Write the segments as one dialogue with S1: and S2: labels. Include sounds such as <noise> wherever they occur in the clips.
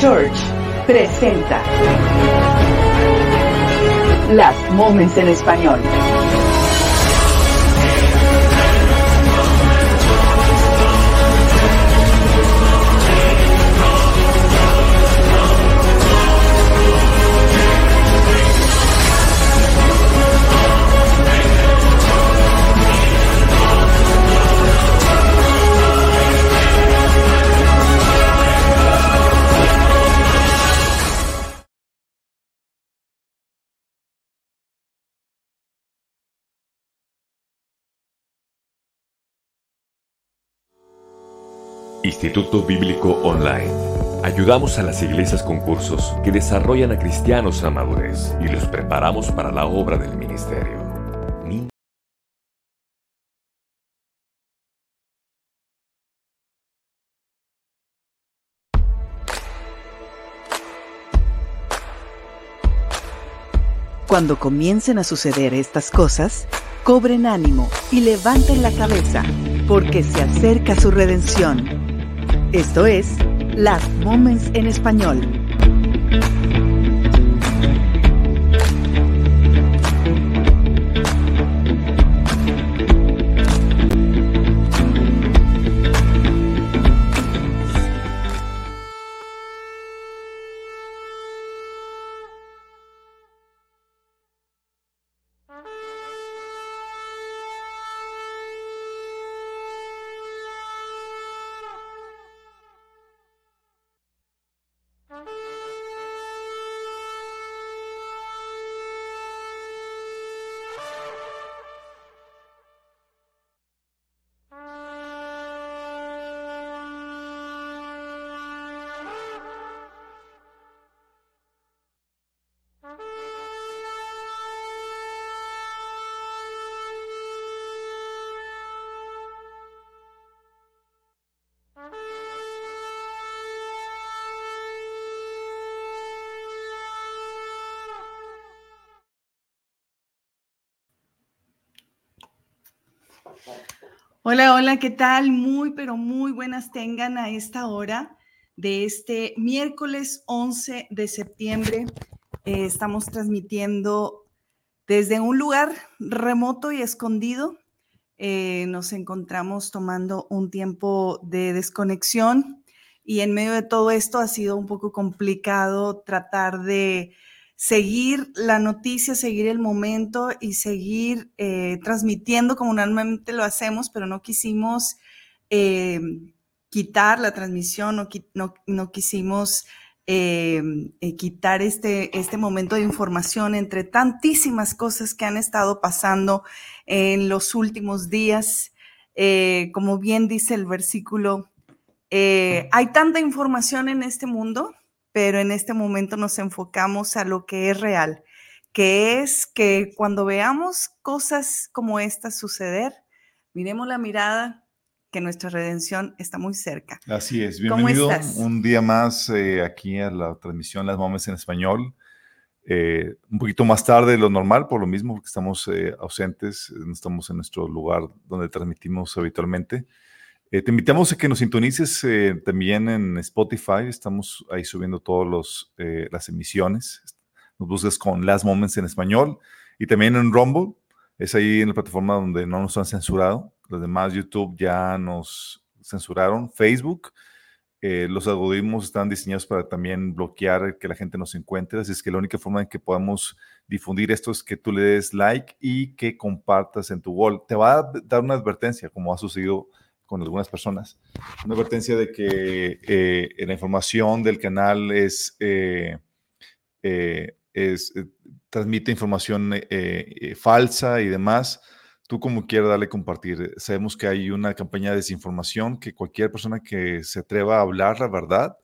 S1: Church presenta Last Moments en español.
S2: Instituto Bíblico Online. Ayudamos a las iglesias con cursos que desarrollan a cristianos a madurez y los preparamos para la obra del ministerio. Mi-
S3: Cuando comiencen a suceder estas cosas, cobren ánimo y levanten la cabeza, porque se acerca su redención. Esto es Last Moments en español.
S4: Hola, hola, ¿qué tal? Muy, pero muy buenas tengan a esta hora de este miércoles 11 de septiembre. Eh, estamos transmitiendo desde un lugar remoto y escondido. Eh, nos encontramos tomando un tiempo de desconexión y en medio de todo esto ha sido un poco complicado tratar de seguir la noticia, seguir el momento y seguir eh, transmitiendo como normalmente lo hacemos, pero no quisimos eh, quitar la transmisión, no, no- quisimos eh, quitar este, este momento de información entre tantísimas cosas que han estado pasando en los últimos días. Como bien dice el versículo, hay tanta información en este mundo pero en este momento nos enfocamos a lo que es real, que es que cuando veamos cosas como estas suceder, miremos la mirada que nuestra redención está muy cerca.
S5: Así es,
S4: ¿Cómo
S5: bienvenido un día más eh, aquí a la transmisión Las Mames en Español. Eh, un poquito más tarde de lo normal, por lo mismo, porque estamos eh, ausentes, no estamos en nuestro lugar donde transmitimos habitualmente. Eh, te invitamos a que nos sintonices eh, también en Spotify, estamos ahí subiendo todas las emisiones. Nos buscas con Las Moments en Español y también en Rumble, es ahí en la plataforma donde no nos han censurado. Los demás YouTube ya nos censuraron. Facebook, eh, los algoritmos están diseñados para también bloquear que la gente nos encuentre, así es que la única forma en que podamos difundir esto es que tú le des like y que compartas en tu wall. Te va a dar una advertencia, como ha sucedido con algunas personas, una advertencia de que eh, la información del canal es, eh, eh, es eh, transmite información eh, eh, falsa y demás. Tú como quieras darle compartir. Sabemos que hay una campaña de desinformación que cualquier persona que se atreva a hablar la verdad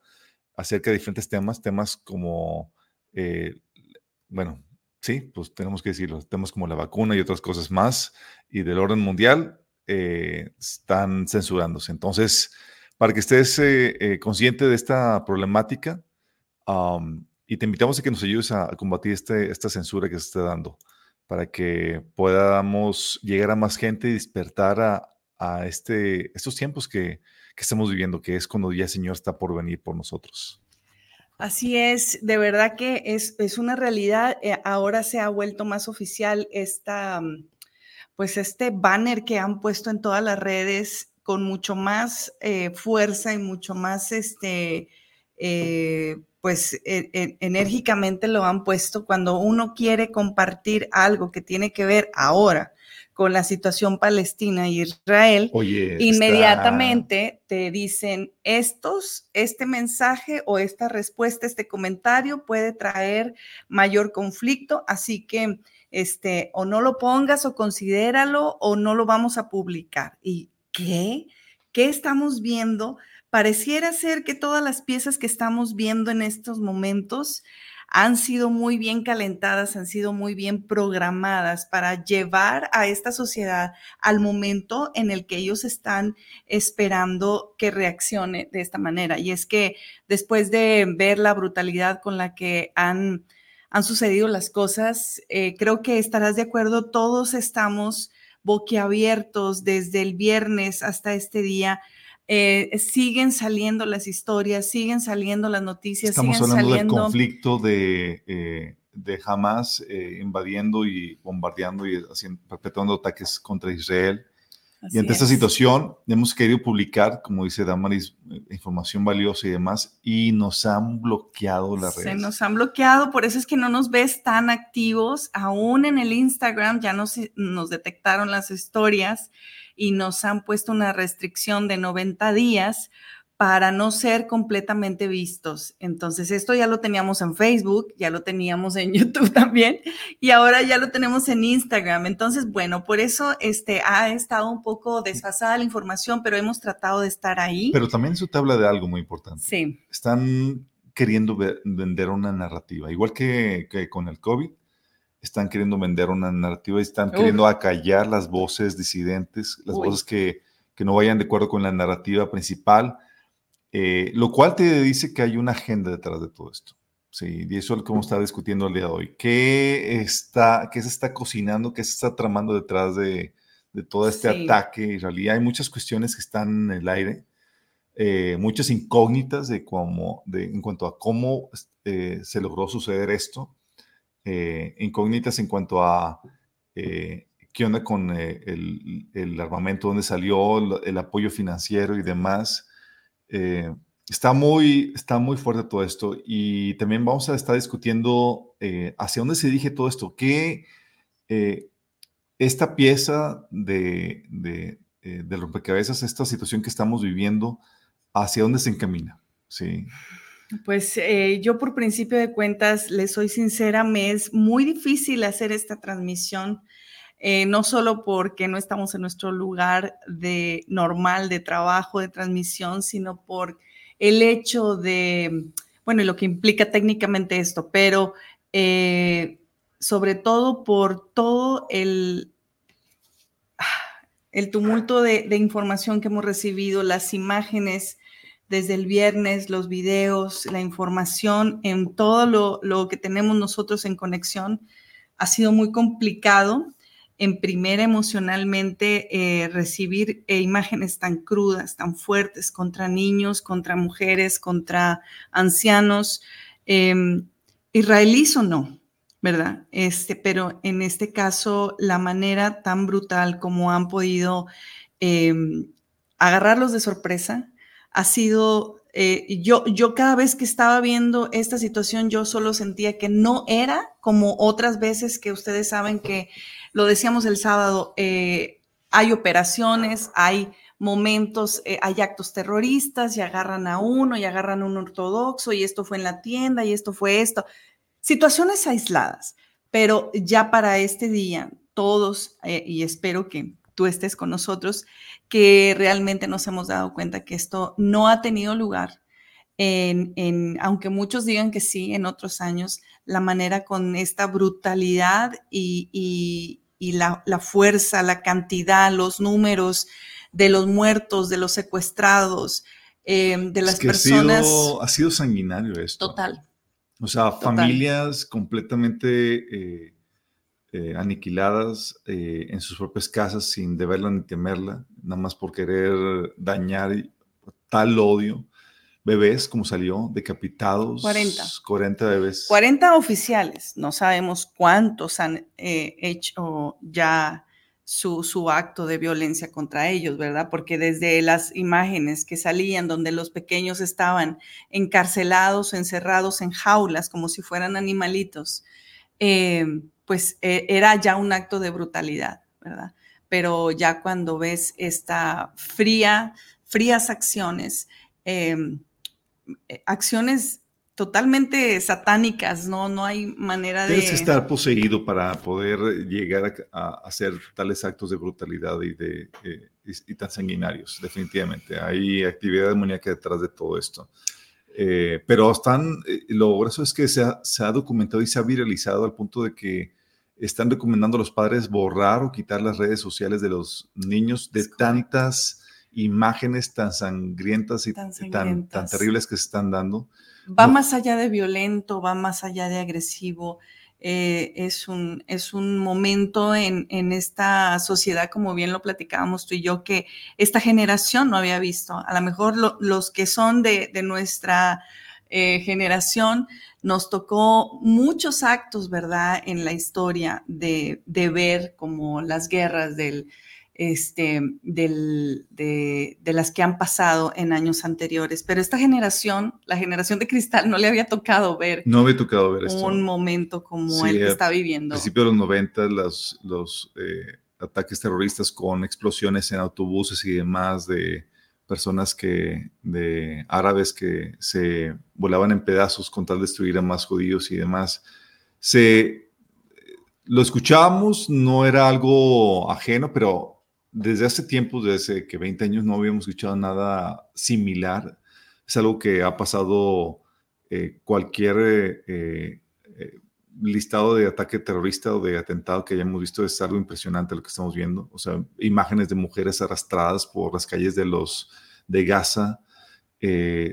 S5: acerca de diferentes temas, temas como, bueno, sí, pues tenemos que decirlo, temas como la vacuna y otras cosas más y del orden mundial eh, están censurándose. Entonces, para que estés eh, eh, consciente de esta problemática, y te invitamos a que nos ayudes a, combatir este, esta censura que se está dando para que podamos llegar a más gente y despertar a, a este, estos tiempos que, que, estamos viviendo, que es cuando ya el Señor está por venir por nosotros.
S4: Así es, de verdad que es, es una realidad. Ahora se ha vuelto más oficial esta, pues este banner que han puesto en todas las redes con mucho más eh, fuerza y mucho más, este, eh, pues e, e, enérgicamente lo han puesto cuando uno quiere compartir algo que tiene que ver ahora con la situación Palestina e Israel, inmediatamente te dicen estos, este mensaje o esta respuesta, este comentario puede traer mayor conflicto, así que este, o no lo pongas o considéralo o no lo vamos a publicar. ¿Y qué? ¿Qué estamos viendo? Pareciera ser que todas las piezas que estamos viendo en estos momentos han sido muy bien calentadas, han sido muy bien programadas para llevar a esta sociedad al momento en el que ellos están esperando que reaccione de esta manera. Y es que después de ver la brutalidad con la que han, han sucedido las cosas, eh, creo que estarás de acuerdo, todos estamos boquiabiertos desde el viernes hasta este día eh, siguen saliendo las historias, siguen saliendo las noticias.
S5: Estamos
S4: siguen
S5: hablando
S4: saliendo...
S5: del conflicto de, eh, de Hamas invadiendo y bombardeando y haciendo, perpetuando ataques contra Israel. Y ante esta situación hemos querido publicar, como dice Damaris, información valiosa y demás, y nos han bloqueado las redes.
S4: Se nos han bloqueado, por eso es que no nos ves tan activos. Aún en el Instagram ya nos, nos detectaron las historias y nos han puesto una restricción de 90 días para no ser completamente vistos. Entonces, esto ya lo teníamos en Facebook, ya lo teníamos en <laughs> YouTube también y ahora ya lo tenemos en Instagram. Entonces, bueno, por eso este, ha estado un poco desfasada la información, pero hemos tratado de estar ahí.
S5: Pero también eso te habla de algo muy importante.
S4: Sí.
S5: Están queriendo vender una narrativa, igual que, que con el COVID están queriendo vender una narrativa y están queriendo acallar las voces disidentes, las voces que, que, no vayan de acuerdo con la narrativa principal, eh, lo cual te dice que hay una agenda detrás de todo esto. Sí, y eso es estar discutiendo el día de hoy. ¿Qué, está, qué se está cocinando, qué se está tramando detrás de, de todo este ataque? Realidad hay muchas cuestiones que están en el aire, eh, muchas incógnitas de cómo, de, en cuanto a cómo eh, se logró suceder esto. Incógnitas en cuanto a qué onda con eh, el, armamento, dónde salió, el, apoyo financiero y demás. Está, muy, está muy fuerte todo esto y también vamos a estar discutiendo hacia dónde se dirige todo esto, qué esta pieza de, de, de rompecabezas, esta situación que estamos viviendo, hacia dónde se encamina. Sí.
S4: Pues eh, yo por principio de cuentas, les soy sincera, me es muy difícil hacer esta transmisión, eh, no solo porque no estamos en nuestro lugar de normal de trabajo, de transmisión, sino por el hecho de, bueno, lo que implica técnicamente esto, pero eh, sobre todo por todo el, el tumulto de, de información que hemos recibido, las imágenes desde el viernes, los videos, la información en todo lo, que tenemos nosotros en conexión. Ha sido muy complicado en primera emocionalmente eh, recibir eh, imágenes tan crudas, tan fuertes contra niños, contra mujeres, contra ancianos, em, israelíes o no, ¿verdad? Este, pero en este caso, la manera tan brutal como han podido em, agarrarlos de sorpresa, ha sido, eh, yo, yo cada vez que estaba viendo esta situación, yo solo sentía que no era como otras veces que ustedes saben que lo decíamos el sábado, eh, hay operaciones, hay momentos, eh, hay actos terroristas y agarran a uno y agarran a un ortodoxo y esto fue en la tienda y esto fue esto. Situaciones aisladas, pero ya para este día, todos, y espero que tú estés con nosotros, que realmente nos hemos dado cuenta que esto no ha tenido lugar. En, aunque muchos digan que sí, en otros años, la manera con esta brutalidad y, la, fuerza, la cantidad, los números de los muertos, de los secuestrados, em, de las personas.
S5: Ha sido, ha sido, sanguinario esto.
S4: Total.
S5: O sea, familias completamente eh, eh, aniquiladas eh, en sus propias casas sin deberla ni temerla, nada más por querer dañar tal odio. Bebés, como salió, decapitados.
S4: 40.
S5: 40 bebés.
S4: 40 oficiales, no sabemos cuántos han eh, hecho ya su, su, acto de violencia contra ellos, ¿verdad? Porque desde las imágenes que salían donde los pequeños estaban encarcelados, encerrados en jaulas como si fueran animalitos, eh, pues eh, era ya un acto de brutalidad, ¿verdad? Pero ya cuando ves esta fría, frías acciones, em, eh, acciones totalmente satánicas, ¿no? No hay manera de...
S5: Tienes que estar poseído para poder llegar a, hacer tales actos de brutalidad y, de, eh, y, tan sanguinarios, definitivamente. Hay actividad demoníaca detrás de todo esto. Eh, pero están, lo grueso es que se ha, se ha, documentado y se ha viralizado al punto de que están recomendando a los padres borrar o quitar las redes sociales de los niños de tantas imágenes tan sangrientas y tan, tan, terribles que se están dando.
S4: Va más allá de violento, va más allá de agresivo. Eh, es, un, es un momento en, en, esta sociedad, como bien lo platicábamos tú y yo, que esta generación no había visto. A lo mejor los que son de, de nuestra eh, generación nos tocó muchos actos, ¿verdad?, en la historia de, de ver como las guerras del, este, del, de, de, las que han pasado en años anteriores. Pero esta generación, la generación de cristal, no le había tocado ver.
S5: No había tocado ver esto.
S4: Un momento como el que está viviendo.
S5: A principios de los 90, los, los eh, ataques terroristas con explosiones en autobuses y demás de personas que, de árabes que se volaban en pedazos con tal de destruir a más judíos y demás. Se, lo escuchábamos, no era algo ajeno, pero desde hace tiempo, desde que 20 años no habíamos escuchado nada similar. Es algo que ha pasado eh, cualquier eh, eh, listado de ataque terrorista o de atentado que hayamos visto. Es algo impresionante lo que estamos viendo. O sea, imágenes de mujeres arrastradas por las calles de los de Gaza,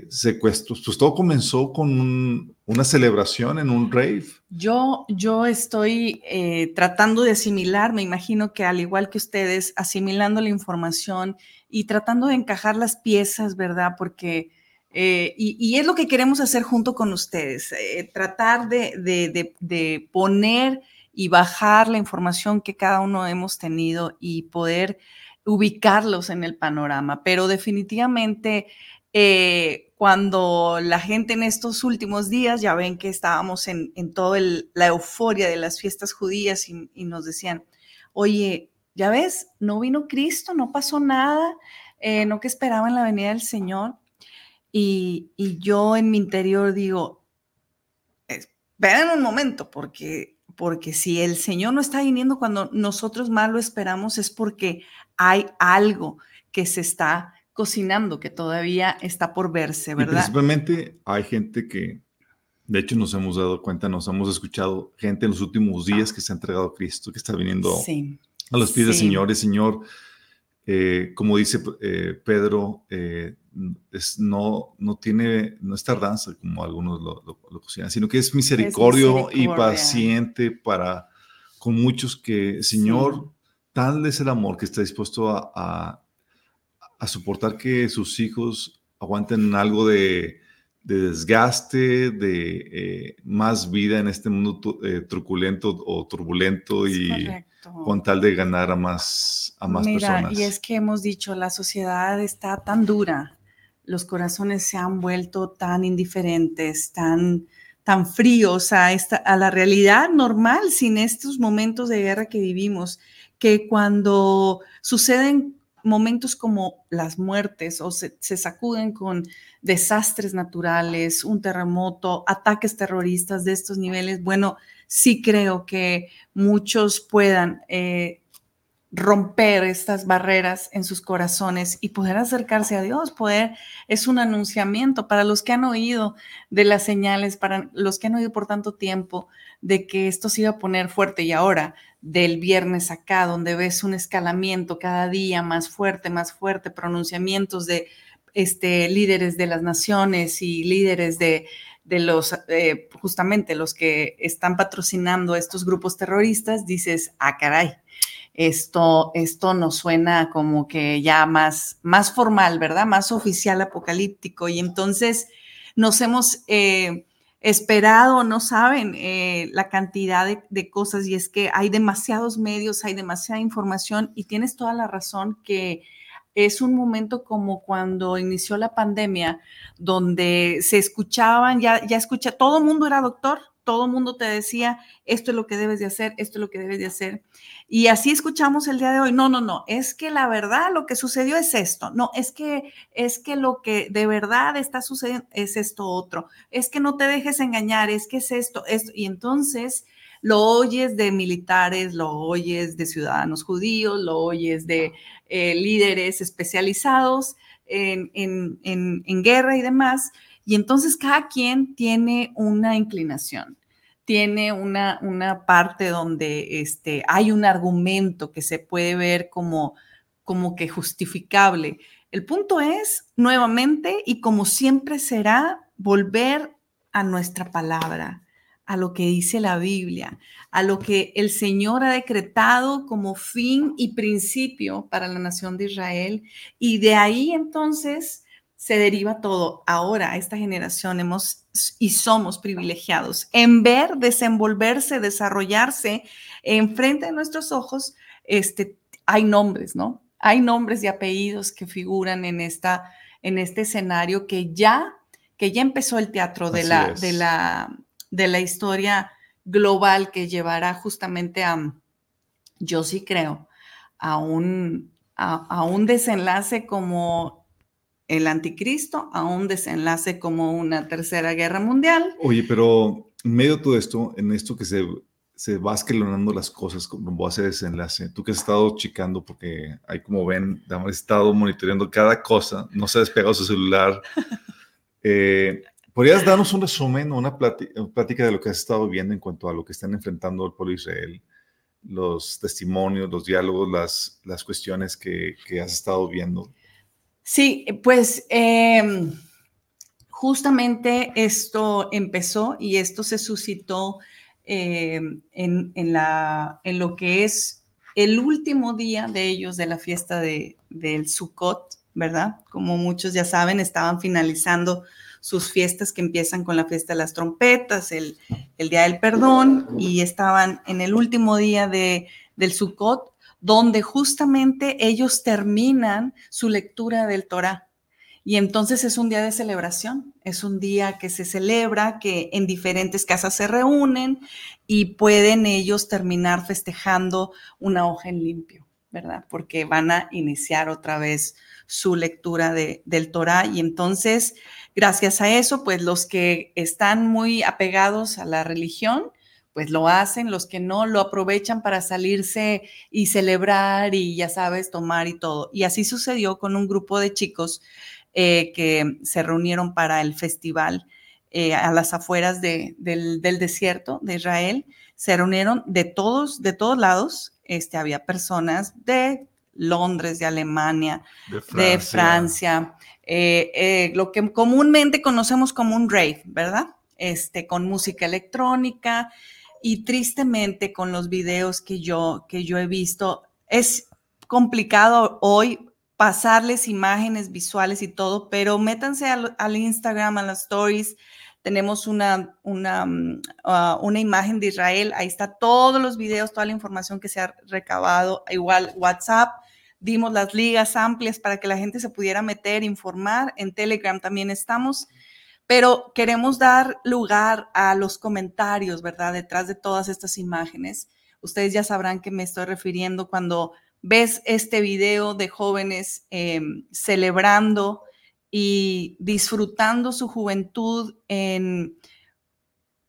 S5: secuestros. Pues todo comenzó con una celebración en un rave.
S4: Yo, yo estoy eh, tratando de asimilar, me imagino que al igual que ustedes, asimilando la información y tratando de encajar las piezas, ¿verdad? Porque, eh, y, es lo que queremos hacer junto con ustedes, tratar de, de, de poner y bajar la información que cada uno hemos tenido y poder ubicarlos en el panorama, pero definitivamente eh, cuando la gente en estos últimos días, ya ven que estábamos en, en toda la euforia de las fiestas judías y, nos decían, oye, ya ves, no vino Cristo, no pasó nada, eh, no que esperaban la venida del Señor. Y, y yo en mi interior digo, esperen un momento, porque, porque si el Señor no está viniendo cuando nosotros más lo esperamos, es porque hay algo que se está cocinando que todavía está por verse, ¿verdad?
S5: Y principalmente hay gente que, de hecho, nos hemos dado cuenta, nos hemos escuchado gente en los últimos días que se ha entregado a Cristo, que está viniendo a los pies del Señor. Y Señor, eh, como dice eh, Pedro, eh, es, no, no tiene, no es tardanza como algunos lo, lo, sino que es misericordio, y paciente para con muchos que, Señor, tal es el amor que está dispuesto a a soportar que sus hijos aguanten algo de, desgaste, de eh, más vida en este mundo eh, truculento o turbulento y con tal de ganar a más, a más personas.
S4: Y es que hemos dicho, la sociedad está tan dura, los corazones se han vuelto tan indiferentes, tan, tan fríos a, esta, a la realidad normal sin estos momentos de guerra que vivimos, que cuando suceden momentos como las muertes o se, sacuden con desastres naturales, un terremoto, ataques terroristas de estos niveles, bueno, sí creo que muchos puedan eh, romper estas barreras en sus corazones y poder acercarse a Dios, poder, es un anunciamiento para los que han oído de las señales, para los que han oído por tanto tiempo de que esto se iba a poner fuerte y ahora del viernes acá, donde ves un escalamiento cada día más fuerte, más fuerte, pronunciamientos de este, líderes de las naciones y líderes de, de los, eh, justamente los que están patrocinando estos grupos terroristas, dices, ah, caray. Esto, esto nos suena como que ya más, más formal, ¿verdad? Más oficial apocalíptico. Y entonces nos hemos eh, esperado, no saben, eh, la cantidad de, de, cosas y es que hay demasiados medios, hay demasiada información y tienes toda la razón que es un momento como cuando inició la pandemia, donde se escuchaban, ya, ya escucha, todo el mundo era doctor, todo mundo te decía, esto es lo que debes de hacer, esto es lo que debes de hacer. Y así escuchamos el día de hoy, no, no, no, es que la verdad lo que sucedió es esto, no, es que es que lo que de verdad está sucediendo es esto otro, es que no te dejes engañar, es que es esto, esto. Y entonces lo oyes de militares, lo oyes de ciudadanos judíos, lo oyes de eh, líderes especializados en, en, guerra y demás. Y entonces cada quien tiene una inclinación, tiene una, una parte donde este, hay un argumento que se puede ver como, como que justificable. El punto es, nuevamente, y como siempre será, volver a nuestra palabra, a lo que dice la Biblia, a lo que el Señor ha decretado como fin y principio para la nación de Israel. Y de ahí entonces se deriva todo. Ahora, esta generación hemos y somos privilegiados en ver desenvolverse, desarrollarse enfrente de nuestros ojos. Este, hay nombres, ¿no? Hay nombres y apellidos que figuran en, esta, en este escenario que ya, que ya empezó el teatro de la, de la de la historia global que llevará justamente a, yo sí creo, a un, a, un desenlace como el anticristo, a un desenlace como una tercera guerra mundial.
S5: Oye, pero en medio de todo esto, en esto que se, se va escalonando las cosas como ese desenlace, tú que has estado checando, porque hay como ven, hemos estado monitoreando cada cosa, no se ha despegado su celular. <laughs> Eh, ¿Podrías darnos un resumen, una plática de lo que has estado viendo en cuanto a lo que están enfrentando el pueblo Israel, los testimonios, los diálogos, las, las cuestiones que, que has estado viendo?
S4: Sí, pues em, justamente esto empezó y esto se suscitó em, en, en, la, en lo que es el último día de ellos de la fiesta de, del Sukkot, ¿verdad? Como muchos ya saben, estaban finalizando sus fiestas que empiezan con la fiesta de las trompetas, el, Día del Perdón, y estaban en el último día de, del Sukkot, donde justamente ellos terminan su lectura del Torah. Y entonces es un día de celebración, es un día que se celebra, que en diferentes casas se reúnen y pueden ellos terminar festejando una hoja en limpio, ¿verdad? Porque van a iniciar otra vez su lectura de, del Torah y entonces Gracias a eso, pues los que están muy apegados a la religión, pues lo hacen, los que no lo aprovechan para salirse y celebrar y ya sabes, tomar y todo. Y así sucedió con un grupo de chicos eh, que se reunieron para el festival eh, a las afueras del, desierto de Israel. Se reunieron de todos, de todos lados. Este, había personas de Londres, de Alemania, de Francia, eh, lo que comúnmente conocemos como un rave, ¿verdad? Este, con música electrónica y tristemente con los videos que yo, que yo he visto, es complicado hoy pasarles imágenes visuales y todo, pero métanse al, Instagram, a las stories. Tenemos una, una, mm, ah, una imagen de Israel, ahí está todos los videos, toda la información que se ha recabado, igual WhatsApp, dimos las ligas amplias para que la gente se pudiera meter, informar. En Telegram también estamos, pero queremos dar lugar a los comentarios, ¿verdad? Detrás de todas estas imágenes. Ustedes ya sabrán que me estoy refiriendo cuando ves este video de jóvenes em, celebrando y disfrutando su juventud en,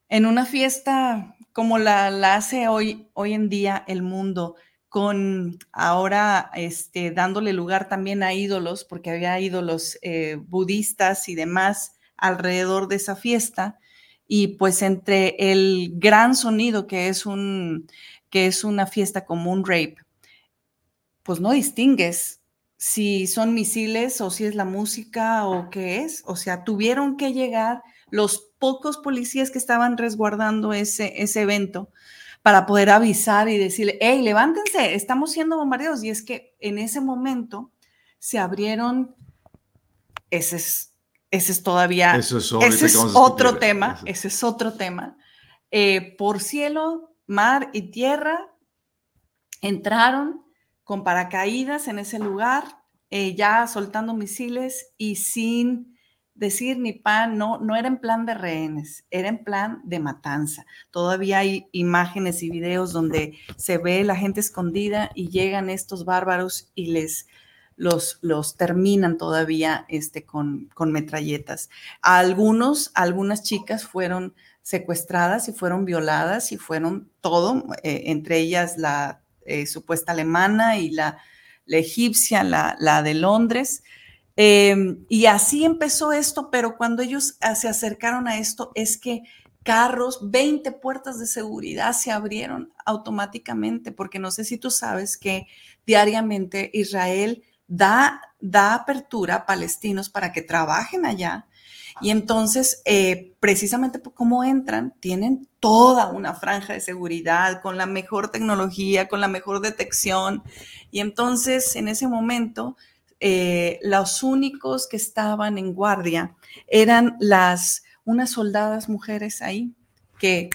S4: en una fiesta como la, la hace hoy, hoy en día el mundo con ahora este, dándole lugar también a ídolos, porque había ídolos eh, budistas y demás alrededor de esa fiesta, y pues entre el gran sonido que es, un, que es una fiesta como un rape, pues no distingues si son misiles o si es la música o qué es. O sea, tuvieron que llegar los pocos policías que estaban resguardando ese, ese evento para poder avisar y decirle, hey, levántense, estamos siendo bombardeados. Y es que en ese momento se abrieron, ese es, ese es todavía,
S5: Eso es,
S4: ese es otro tema,
S5: Eso.
S4: ese es otro tema. Eh, por cielo, mar y tierra entraron con paracaídas en ese lugar, eh, ya soltando misiles y sin decir ni pan, no, no era en plan de rehenes, era en plan de matanza. Todavía hay imágenes y videos donde se ve la gente escondida y llegan estos bárbaros y les los, los terminan todavía este, con, con metralletas. Algunos, algunas chicas fueron secuestradas y fueron violadas y fueron todo, eh, entre ellas la eh, supuesta alemana y la, egipcia, la, la, de Londres. Eh, y así empezó esto, pero cuando ellos se acercaron a esto es que carros, 20 puertas de seguridad se abrieron automáticamente, porque no sé si tú sabes que diariamente Israel da, da apertura a palestinos para que trabajen allá. Y entonces, eh, precisamente por cómo entran, tienen toda una franja de seguridad con la mejor tecnología, con la mejor detección. Y entonces, en ese momento, eh, los únicos que estaban en guardia eran las, unas soldadas mujeres ahí que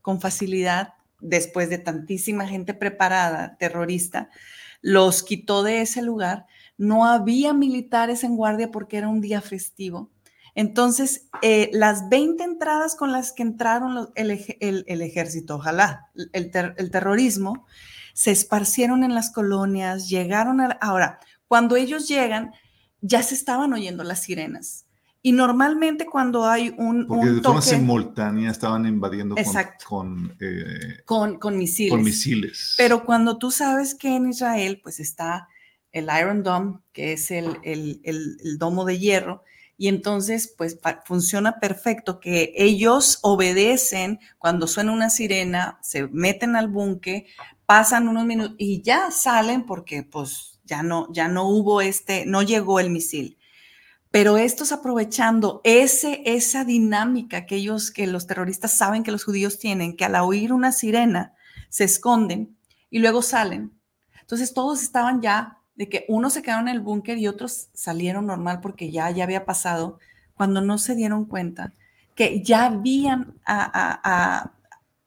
S4: con facilidad, después de tantísima gente preparada, terrorista, los quitó de ese lugar. No había militares en guardia porque era un día festivo. Entonces, eh, las 20 entradas con las que entraron el, ejército, ojalá, el, el, terrorismo, se esparcieron en las colonias, llegaron a... Ahora, cuando ellos llegan, ya se estaban oyendo las sirenas. Y normalmente cuando hay un...
S5: Porque
S4: un
S5: de forma toque, simultánea estaban invadiendo
S4: exacto,
S5: con, con, eh,
S4: con, con, misiles.
S5: con misiles.
S4: Pero cuando tú sabes que en Israel pues está el Iron Dome, que es el, el, el domo de hierro, y entonces, pues funciona perfecto que ellos obedecen cuando suena una sirena, se meten al búnker, pasan unos minutos y ya salen porque pues ya no, ya no hubo este, no llegó el misil. Pero estos aprovechando ese, esa dinámica que ellos, que los terroristas saben que los judíos tienen, que al oír una sirena se esconden y luego salen. Entonces todos estaban ya de que unos se quedaron en el búnker y otros salieron normal porque ya, ya había pasado, cuando no se dieron cuenta que ya habían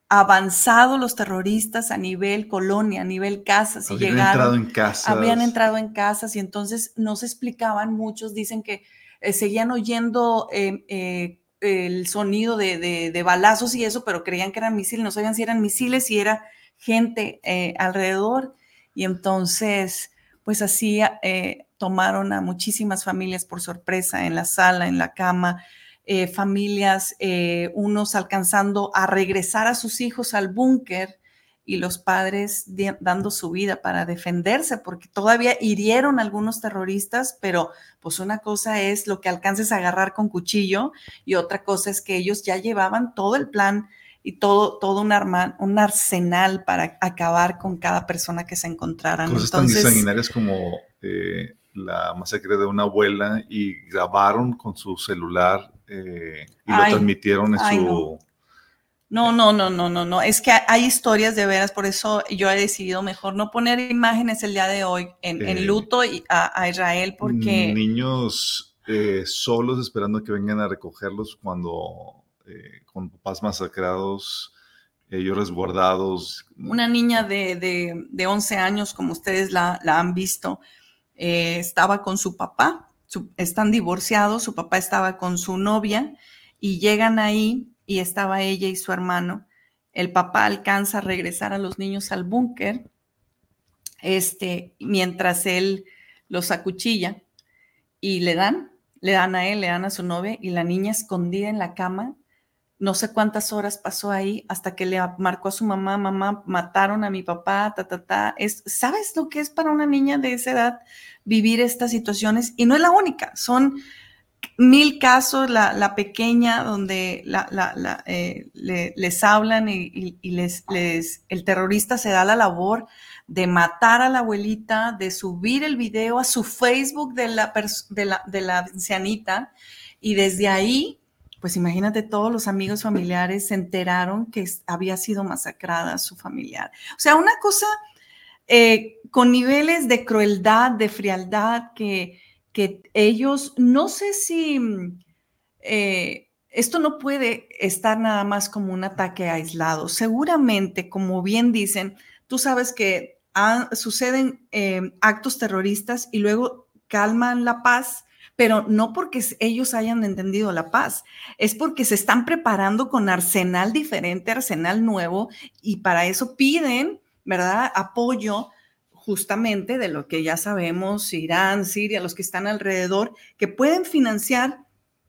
S4: avanzado los terroristas a nivel colonia, a nivel casas, y
S5: habían
S4: llegaron,
S5: entrado en casas.
S4: habían entrado en casas y entonces no se explicaban, muchos dicen que eh, seguían oyendo eh, eh, el sonido de, de, de, balazos y eso, pero creían que eran misiles, no sabían si eran misiles, si era gente alrededor y entonces pues así tomaron a muchísimas familias por sorpresa en la sala, en la cama, eh, familias, eh, unos alcanzando a regresar a sus hijos al búnker y los padres dando su vida para defenderse, porque todavía hirieron a algunos terroristas, pero pues una cosa es lo que alcances a agarrar con cuchillo y otra cosa es que ellos ya llevaban todo el plan y todo, todo un, arma, un arsenal para acabar con cada persona que se encontraran.
S5: Cosas
S4: Entonces,
S5: tan sanguinarias como eh, la masacre de una abuela y grabaron con su celular eh, y
S4: Ay,
S5: lo transmitieron en
S4: ay,
S5: su...
S4: No, no, no, no, no, no. Es que hay historias de veras, por eso yo he decidido mejor no poner imágenes el día de hoy en,
S5: Eh,
S4: en luto y a, a Israel porque
S5: Niños eh, solos esperando que vengan a recogerlos cuando con papás masacrados, ellos resguardados.
S4: una niña de, de, de 11 años, como ustedes la, la han visto, estaba con su papá, están divorciados, su papá estaba con su novia y llegan ahí y estaba ella y su hermano. El papá alcanza a regresar a los niños al búnker, este, mientras él los acuchilla y le dan, le dan a él, le dan a su novia y la niña escondida en la cama. No sé cuántas horas pasó ahí hasta que le marcó a su mamá, mamá, mataron a mi papá, ta, ta, ta. Es, ¿Sabes lo que es para una niña de esa edad vivir estas situaciones? Y no es la única, son mil casos, la, la pequeña donde la, la, eh, le- les hablan y, y- les, les, el terrorista se da la labor de matar a la abuelita, de subir el video a su Facebook de la, de la, de la ancianita y desde ahí, pues imagínate, todos los amigos familiares se enteraron que había sido masacrada su familiar. O sea, una cosa eh, con niveles de crueldad, de frialdad, que, que ellos, no sé si eh, esto no puede estar nada más como un ataque aislado. Seguramente, como bien dicen, tú sabes que suceden eh, actos terroristas y luego calman la paz pero no porque ellos hayan entendido la paz, es porque se están preparando con arsenal diferente, arsenal nuevo, y para eso piden, ¿verdad?, apoyo justamente de lo que ya sabemos, Irán, Siria, los que están alrededor, que pueden financiar,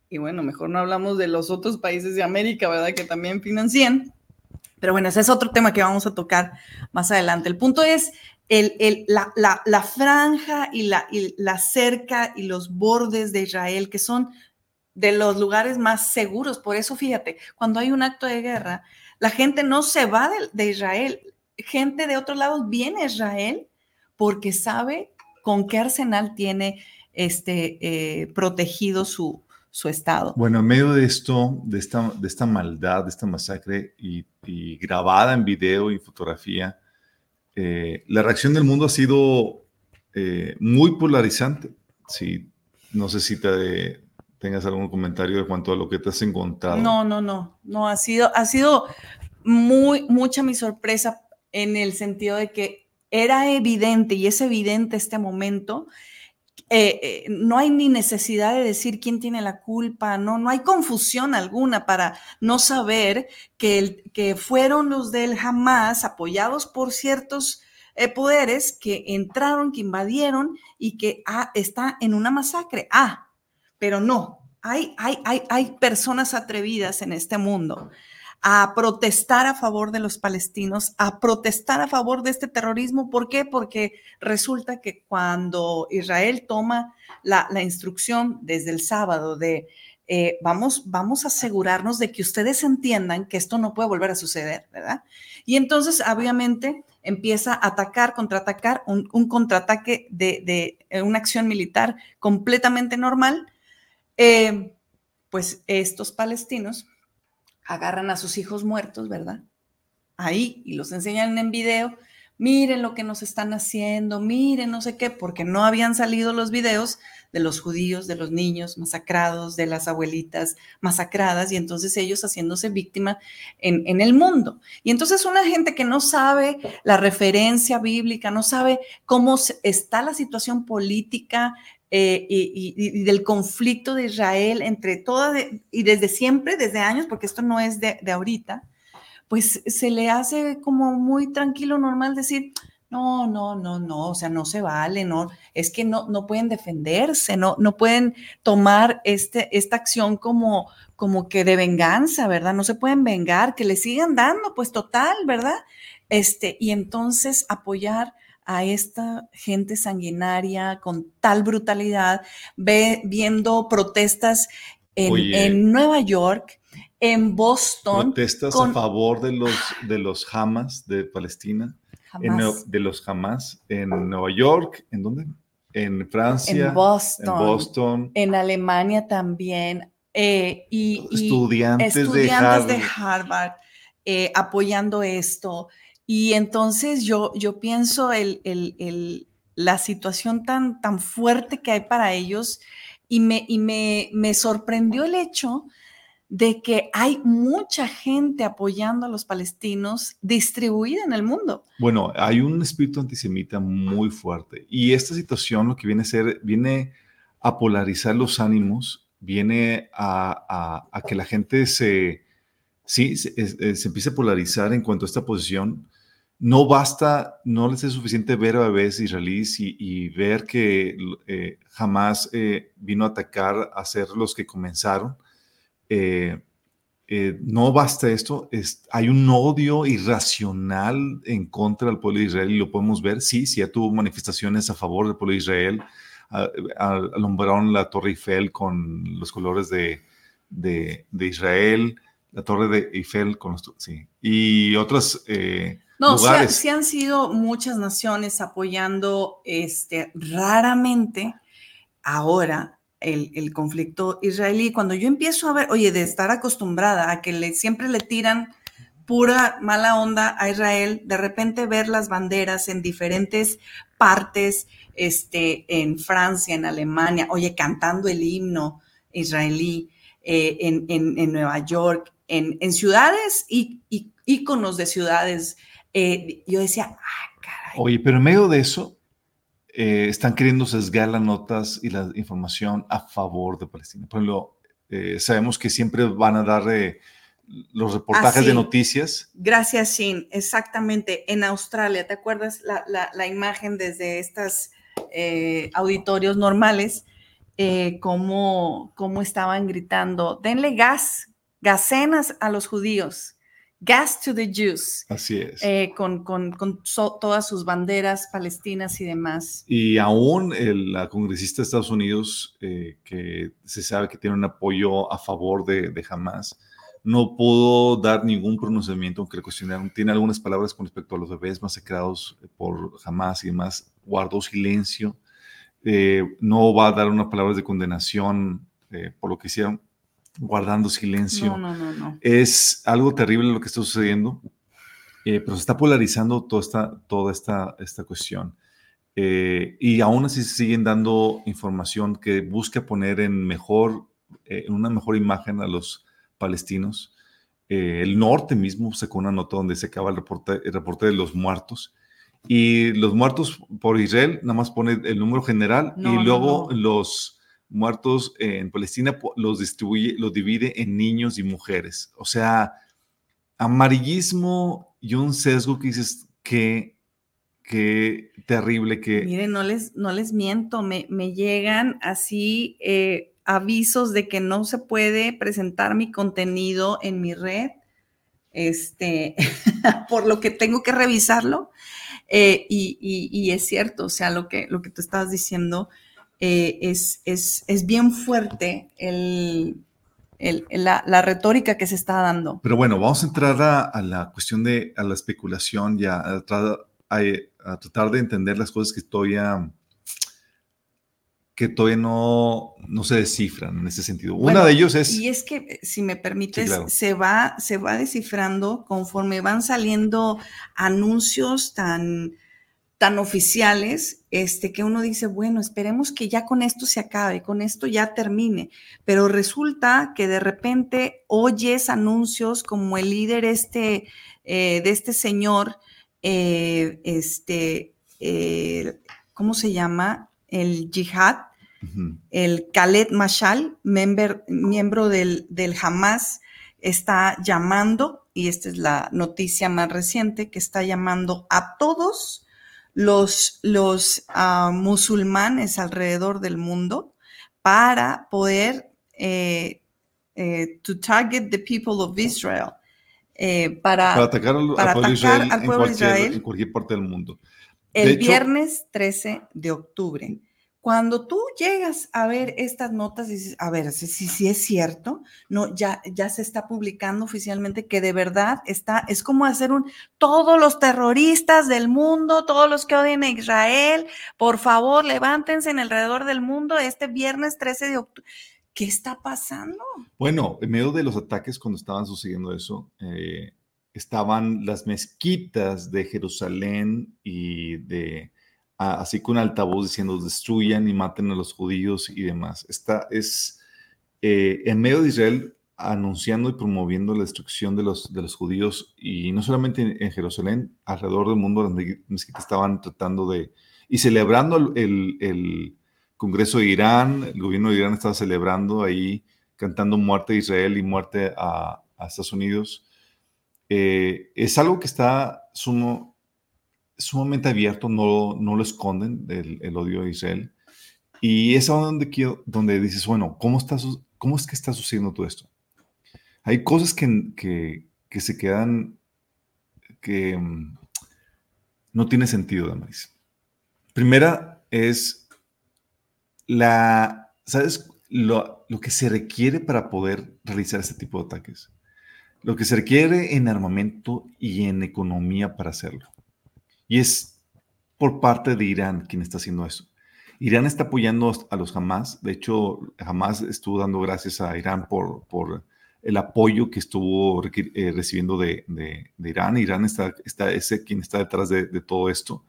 S4: y bueno, mejor no hablamos de los otros países de América, ¿verdad?, que también financian. Pero bueno, ese es otro tema que vamos a tocar más adelante. El punto es el, la, franja y la, cerca y los bordes de Israel, que son de los lugares más seguros. Por eso, fíjate, cuando hay un acto de guerra, la gente no se va de, Israel. Gente de otros lados viene a Israel porque sabe con qué arsenal tiene este, eh, protegido su, estado.
S5: Bueno, en medio de esto, de esta, maldad, de esta masacre y grabada en video y fotografía, eh, la reacción del mundo ha sido eh, muy polarizante. Sí, no sé si te, tengas algún comentario de cuanto a lo que te has encontrado.
S4: No, no, no, no, ha sido, ha sido muy, mucha mi sorpresa en el sentido de que era evidente y es evidente este momento eh, eh, no hay ni necesidad de decir quién tiene la culpa, no, no hay confusión alguna para no saber que, fueron los del Hamas apoyados por ciertos eh, poderes que entraron, que invadieron y que ah, está en una masacre. Ah, pero no, hay, hay, hay, hay personas atrevidas en este mundo a protestar a favor de los palestinos, a protestar a favor de este terrorismo. ¿Por qué? Porque resulta que cuando Israel toma la, instrucción desde el sábado de eh, vamos, vamos a asegurarnos de que ustedes entiendan que esto no puede volver a suceder, ¿verdad? Y entonces, obviamente, empieza a atacar, contraatacar, un, contraataque de, de, eh, una acción militar completamente normal. Eh, pues estos palestinos agarran a sus hijos muertos, ¿verdad? Ahí y los enseñan en video. Miren lo que nos están haciendo, miren no sé qué, porque no habían salido los videos de los judíos, de los niños masacrados, de las abuelitas masacradas, y entonces ellos haciéndose víctima en, en el mundo. Y entonces una gente que no sabe la referencia bíblica, no sabe cómo está la situación política eh, y, del conflicto de Israel entre todas y desde siempre, desde años, porque esto no es de, ahorita, pues se le hace como muy tranquilo, normal decir, no, no, no, no, o sea, no se vale, no, es que no, no pueden defenderse, no, no pueden tomar este, esta acción como, como que de venganza, ¿verdad? No se pueden vengar, que le sigan dando, pues total, ¿verdad? Este, y entonces apoyar a esta gente sanguinaria con tal brutalidad, ve, viendo protestas en, Nueva York, en Boston.
S5: Protestas a favor de los, de los Hamas de Palestina, de los Hamas en Nueva York, ¿en dónde? En Francia,
S4: en Boston, en, Alemania también, eh, y,
S5: estudiantes, de
S4: Harvard, eh, apoyando esto. Y entonces yo, yo pienso el, la situación tan, tan fuerte que hay para ellos y, me, y me, me sorprendió el hecho de que hay mucha gente apoyando a los palestinos distribuida en el mundo.
S5: Bueno, hay un espíritu antisemita muy fuerte y esta situación lo que viene a ser, viene a polarizar los ánimos, viene a, que la gente se, sí, se, se, empiece a polarizar en cuanto a esta posición no basta, no les es suficiente ver a bebés israelíes y, ver que eh, jamás eh, vino a atacar a ser los que comenzaron. Eh, no basta esto, hay un odio irracional en contra del pueblo de Israel y lo podemos ver, sí, sí, ya tuvo manifestaciones a favor del pueblo de Israel, alumbraron la Torre Eiffel con los colores de, de, Israel, la Torre de Eiffel con los, sí, y otras
S4: no, sí, han sido muchas naciones apoyando, este, raramente ahora el, el, conflicto israelí. Cuando yo empiezo a ver, oye, de estar acostumbrada a que le, siempre le tiran pura mala onda a Israel, de repente ver las banderas en diferentes partes, este, en Francia, en Alemania, oye, cantando el himno israelí, eh, en, en, Nueva York, en, en ciudades y, íconos de ciudades. Eh, yo decía, ah, caray.
S5: Oye, pero en medio de eso, eh, están queriendo sesgar las notas y la información a favor de Palestina. Por ejemplo, sabemos que siempre van a dar los reportajes de noticias.
S4: Gracias, Shin. Exactamente. En Australia, ¿te acuerdas la, la, imagen desde estos auditorios normales? eh, cómo, estaban gritando, denle gas, gasenas a los judíos, gas to the Jews.
S5: Así es.
S4: Eh, con, todas sus banderas palestinas y demás.
S5: Y aún la congresista de Estados Unidos, eh, que se sabe que tiene un apoyo a favor de, de Hamas, no pudo dar ningún pronunciamiento, aunque le cuestionaron. Tiene algunas palabras con respecto a los bebés masacrados por Hamas y demás. Guardó silencio eh, no va a dar unas palabras de condenación eh, por lo que hicieron, guardando silencio.
S4: No, no, no,
S5: Es algo terrible lo que está sucediendo, eh, pero se está polarizando toda esta, toda esta, esta cuestión. y aún así se siguen dando información que busca poner en, mejor, en una mejor imagen a los palestinos. el norte mismo sacó una nota donde se acaba el reporte, el reporte de los muertos y los muertos por Israel, nada más pone el número general y luego los muertos en Palestina los distribuye, los divide en niños y mujeres. O sea, amarillismo y un sesgo que dices que qué terrible que...
S4: Miren, no les, no les miento, me, me llegan así eh, avisos de que no se puede presentar mi contenido en mi red, este, <laughs> por lo que tengo que revisarlo. Eh, y, es cierto, o sea, lo que, lo que tú estabas diciendo eh, es, es, es, bien fuerte el, el, la, la, retórica que se está dando.
S5: Pero bueno, vamos a entrar a, la cuestión de a la especulación ya, a, a, tratar de entender las cosas que todavía que todavía no, no se descifran en ese sentido. Una de ellos es...
S4: Y es que, si me permites, se, va, se va descifrando conforme van saliendo anuncios tan, tan oficiales, este, que uno dice, bueno, esperemos que ya con esto se acabe, con esto ya termine. Pero resulta que de repente oyes anuncios como el líder este, eh, de este señor, eh, este, eh, ¿cómo se llama? El yihad, el Khaled Mashal, miembro del, del Hamas, está llamando, y esta es la noticia más reciente, que está llamando a todos los, los ah, musulmanes alrededor del mundo para poder eh, eh, to target the people of Israel. Eh, para,
S5: atacar al, pueblo, Israel, en, cualquier, en cualquier parte del mundo.
S4: el viernes 13 de octubre. Cuando tú llegas a ver estas notas, dices, a ver, si, si, es cierto, no, ya, ya se está publicando oficialmente que de verdad está, es como hacer un, todos los terroristas del mundo, todos los que odian a Israel, por favor, levántense en alrededor del mundo este viernes 13 de octubre. ¿Qué está pasando?
S5: Bueno, en medio de los ataques, cuando estaban sucediendo eso, eh, estaban las mezquitas de Jerusalén y de así con altavoz diciendo destruyan y maten a los judíos y demás. Esta es eh, en medio de Israel anunciando y promoviendo la destrucción de los, de los judíos y no solamente en, Jerusalén, alrededor del mundo las mezquitas estaban tratando de y celebrando el, el, Congreso de Irán, el gobierno de Irán estaba celebrando ahí, cantando muerte a Israel y muerte a, Estados Unidos. Eh, es algo que está sumo, sumamente abierto, no, no lo esconden, el, odio a Israel. Y es donde, donde dices, bueno, ¿cómo, está, ¿cómo es que está sucediendo todo esto? Hay cosas que, que, que se quedan, que mm, no tiene sentido, Damaris. Primera es la, ¿sabes? Lo, lo que se requiere para poder realizar este tipo de ataques. Lo que se requiere en armamento y en economía para hacerlo. Y es por parte de Irán quien está haciendo eso. Irán está apoyando a los Hamas. De hecho, Hamas estuvo dando gracias a Irán por, el apoyo que estuvo eh, recibiendo de, Irán. Irán está, está, es quien está detrás de, todo esto.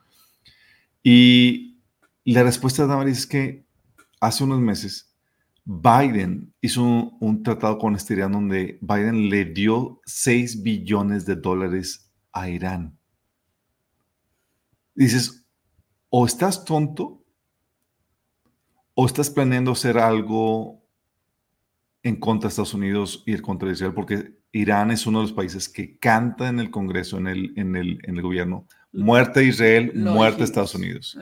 S5: Y la respuesta de Damaris es que hace unos meses Biden hizo un, tratado con este Irán donde Biden le dio 6 billones de dólares a Irán. Dices, o estás tonto o estás planeando hacer algo en contra de Estados Unidos y el contra de Israel, porque Irán es uno de los países que canta en el Congreso, en el, en el, en el gobierno, muerte a Israel, muerte a Estados Unidos.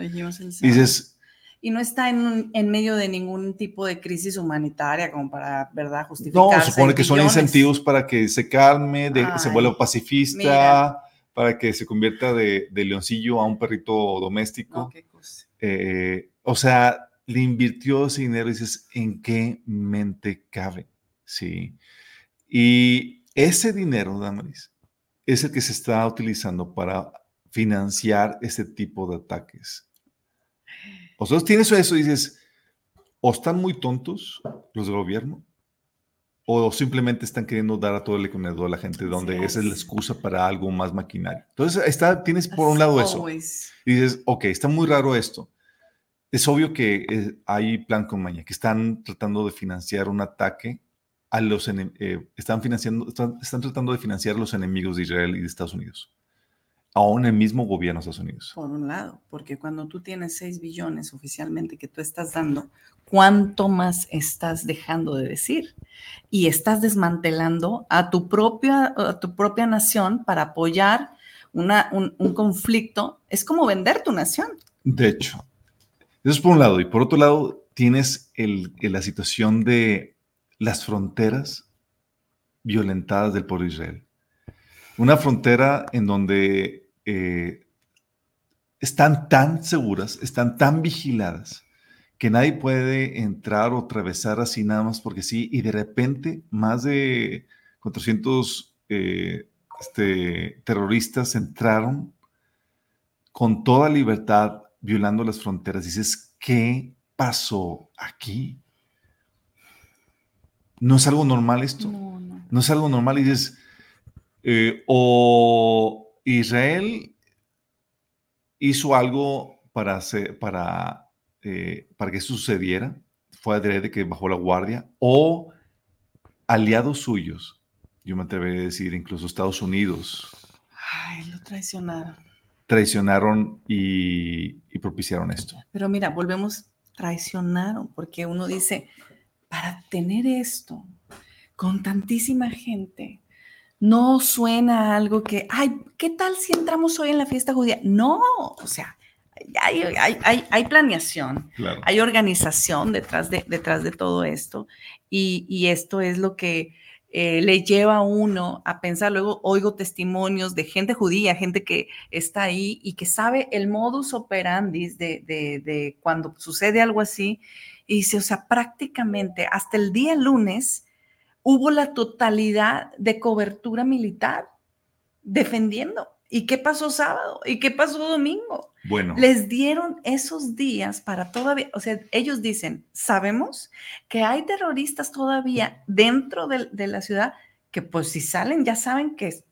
S4: dices, y no está en, en, medio de ningún tipo de crisis humanitaria como para, ¿verdad?, justificar.
S5: No, supone que son incentivos para que se calme, se vuelva pacifista, para que se convierta de, de, leoncillo a un perrito doméstico. Eh, o sea, le invirtió ese dinero y dices, ¿en qué mente cabe? Sí. Y ese dinero, Damaris, es el que se está utilizando para financiar ese tipo de ataques. Vosotros tienes eso y dices, o están muy tontos los del gobierno, o simplemente están queriendo dar a todo el economía a la gente, donde esa es la excusa para algo más maquinario. Entonces, está, tienes por un lado eso. Y dices, ok, está muy raro esto es obvio que eh, hay plan con maña, que están tratando de financiar un ataque a los eh, están financiando, están, tratando de financiar los enemigos de Israel y de Estados Unidos. Aún el mismo gobierno de Estados Unidos.
S4: Por un lado, porque cuando tú tienes 6 billones oficialmente que tú estás dando, ¿cuánto más estás dejando de decir? Y estás desmantelando a tu propia, a tu propia nación para apoyar una, un, un conflicto. Es como vender tu nación.
S5: De hecho, eso es por un lado. Y por otro lado, tienes la situación de las fronteras violentadas del pueblo de Israel. Una frontera en donde eh, están tan seguras, están tan vigiladas, que nadie puede entrar o atravesar así nada más porque sí, y de repente más de 400 eh, este, terroristas entraron con toda libertad violando las fronteras. Dices, ¿qué pasó aquí? ¿No es algo normal esto? No, no. es algo normal. Y dices, eh, o Israel hizo algo para, hacer, para, eh, para que eso sucediera, fue adrede que bajó la guardia, o aliados suyos, yo me atrevería a decir, incluso Estados Unidos.
S4: Ay, lo traicionaron
S5: traicionaron y, propiciaron esto.
S4: Pero mira, volvemos, traicionaron, porque uno dice, para tener esto con tantísima gente, no suena algo que, ay, ¿qué tal si entramos hoy en la fiesta judía? No, o sea, hay, hay, planeación, hay organización detrás de, detrás de todo esto y, y esto es lo que eh, le lleva a uno a pensar, luego oigo testimonios de gente judía, gente que está ahí y que sabe el modus operandi de, de, cuando sucede algo así, y dice, o sea, prácticamente hasta el día lunes hubo la totalidad de cobertura militar defendiendo. ¿Y qué pasó sábado? ¿Y qué pasó domingo? Bueno. Les dieron esos días para todavía, o sea, ellos dicen, sabemos que hay terroristas todavía dentro de, la ciudad que pues si salen ya saben que es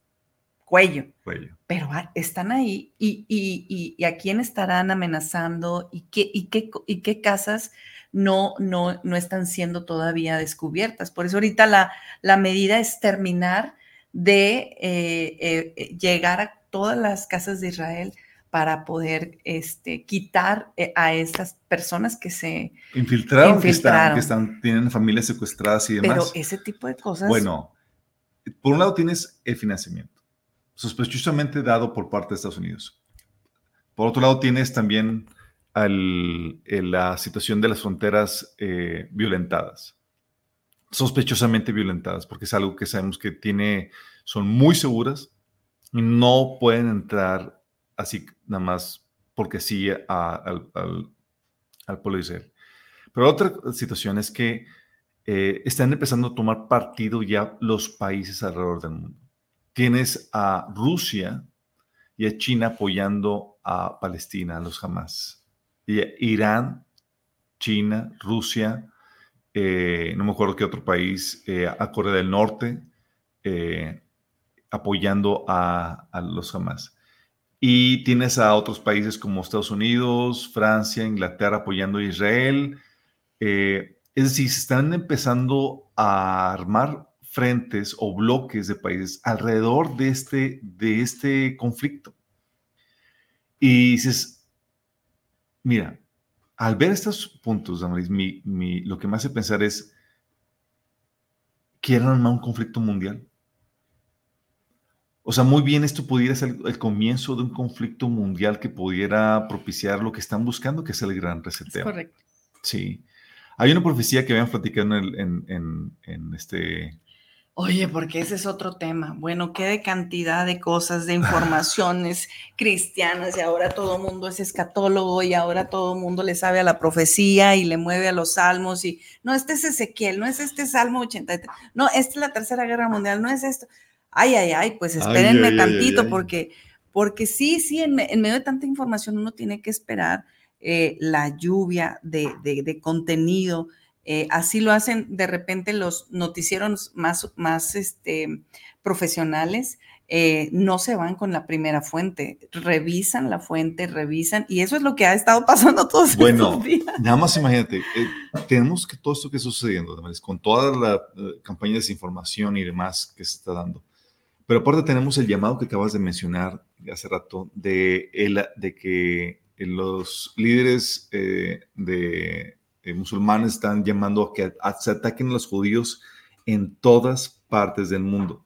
S4: cuello. Cuello. Pero están ahí y, y, y, a quién estarán amenazando y qué, y qué, y qué casas no, no, no están siendo todavía descubiertas. Por eso ahorita la, la medida es terminar de eh, eh, llegar a todas las casas de Israel para poder este, quitar eh, a estas personas que se
S5: infiltraron, Que, están, tienen familias secuestradas y demás. Pero
S4: ese tipo de cosas.
S5: Bueno, por un lado tienes el financiamiento, sospechosamente dado por parte de Estados Unidos. Por otro lado tienes también la situación de las fronteras eh, violentadas, sospechosamente violentadas, porque es algo que sabemos que tiene, son muy seguras y no pueden entrar así nada más porque sí al, al, pueblo de Israel. Pero otra situación es que eh, están empezando a tomar partido ya los países alrededor del mundo. Tienes a Rusia y a China apoyando a Palestina, a los Hamas. Irán China, Rusia, eh, no me acuerdo qué otro país, eh, a Corea del Norte, eh, apoyando a, a, los Hamas. Y tienes a otros países como Estados Unidos, Francia, Inglaterra apoyando a Israel. es decir, se están empezando a armar frentes o bloques de países alrededor de este, de este conflicto. Y dices, mira, al ver estos puntos, Damaris, mi, lo que me hace pensar es, ¿quieren armar un conflicto mundial? O sea, muy bien esto pudiera ser el, comienzo de un conflicto mundial que pudiera propiciar lo que están buscando, que es el gran reseteo.
S4: correcto.
S5: Sí. Hay una profecía que habían platicado en, en, en este
S4: Oye, porque ese es otro tema. Bueno, qué de cantidad de cosas, de informaciones cristianas y ahora todo el mundo es escatólogo y ahora todo el mundo le sabe a la profecía y le mueve a los salmos y no, este es Ezequiel, no es este Salmo 83, no, esta es la Tercera Guerra Mundial, no es esto. Ay, ay, ay, pues espérenme tantito porque, porque sí, sí, en, medio de tanta información uno tiene que esperar eh, la lluvia de, de, de contenido eh, así lo hacen de repente los noticieros más, más este, profesionales. Eh, no se van con la primera fuente, revisan la fuente, revisan, y eso es lo que ha estado <laughs> pasando todos
S5: bueno, estos días. Nada más imagínate, eh, tenemos que todo esto que está sucediendo, con toda la campaña de desinformación y demás que se está dando. Pero aparte tenemos el llamado que acabas de mencionar hace rato de, el, de que los líderes de eh, musulmanes están llamando a que se ataquen a los judíos en todas partes del mundo.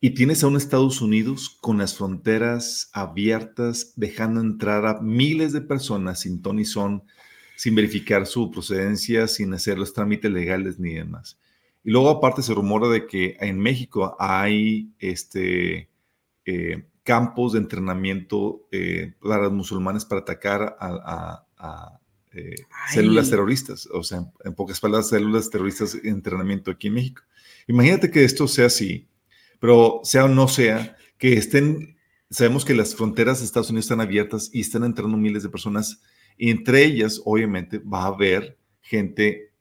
S5: Y tienes a un Estados Unidos con las fronteras abiertas, dejando entrar a miles de personas sin ton son, sin verificar su procedencia, sin hacer los trámites legales ni demás. Y luego aparte se rumora de que en México hay este, eh, campos de entrenamiento eh, para los musulmanes para atacar a, eh, células terroristas, o sea, en pocas palabras, células terroristas de entrenamiento aquí en México. Imagínate que esto sea así, pero sea o no sea, que estén, sabemos que las fronteras de Estados Unidos están abiertas y están entrando miles de personas, y entre ellas, obviamente, va a haber gente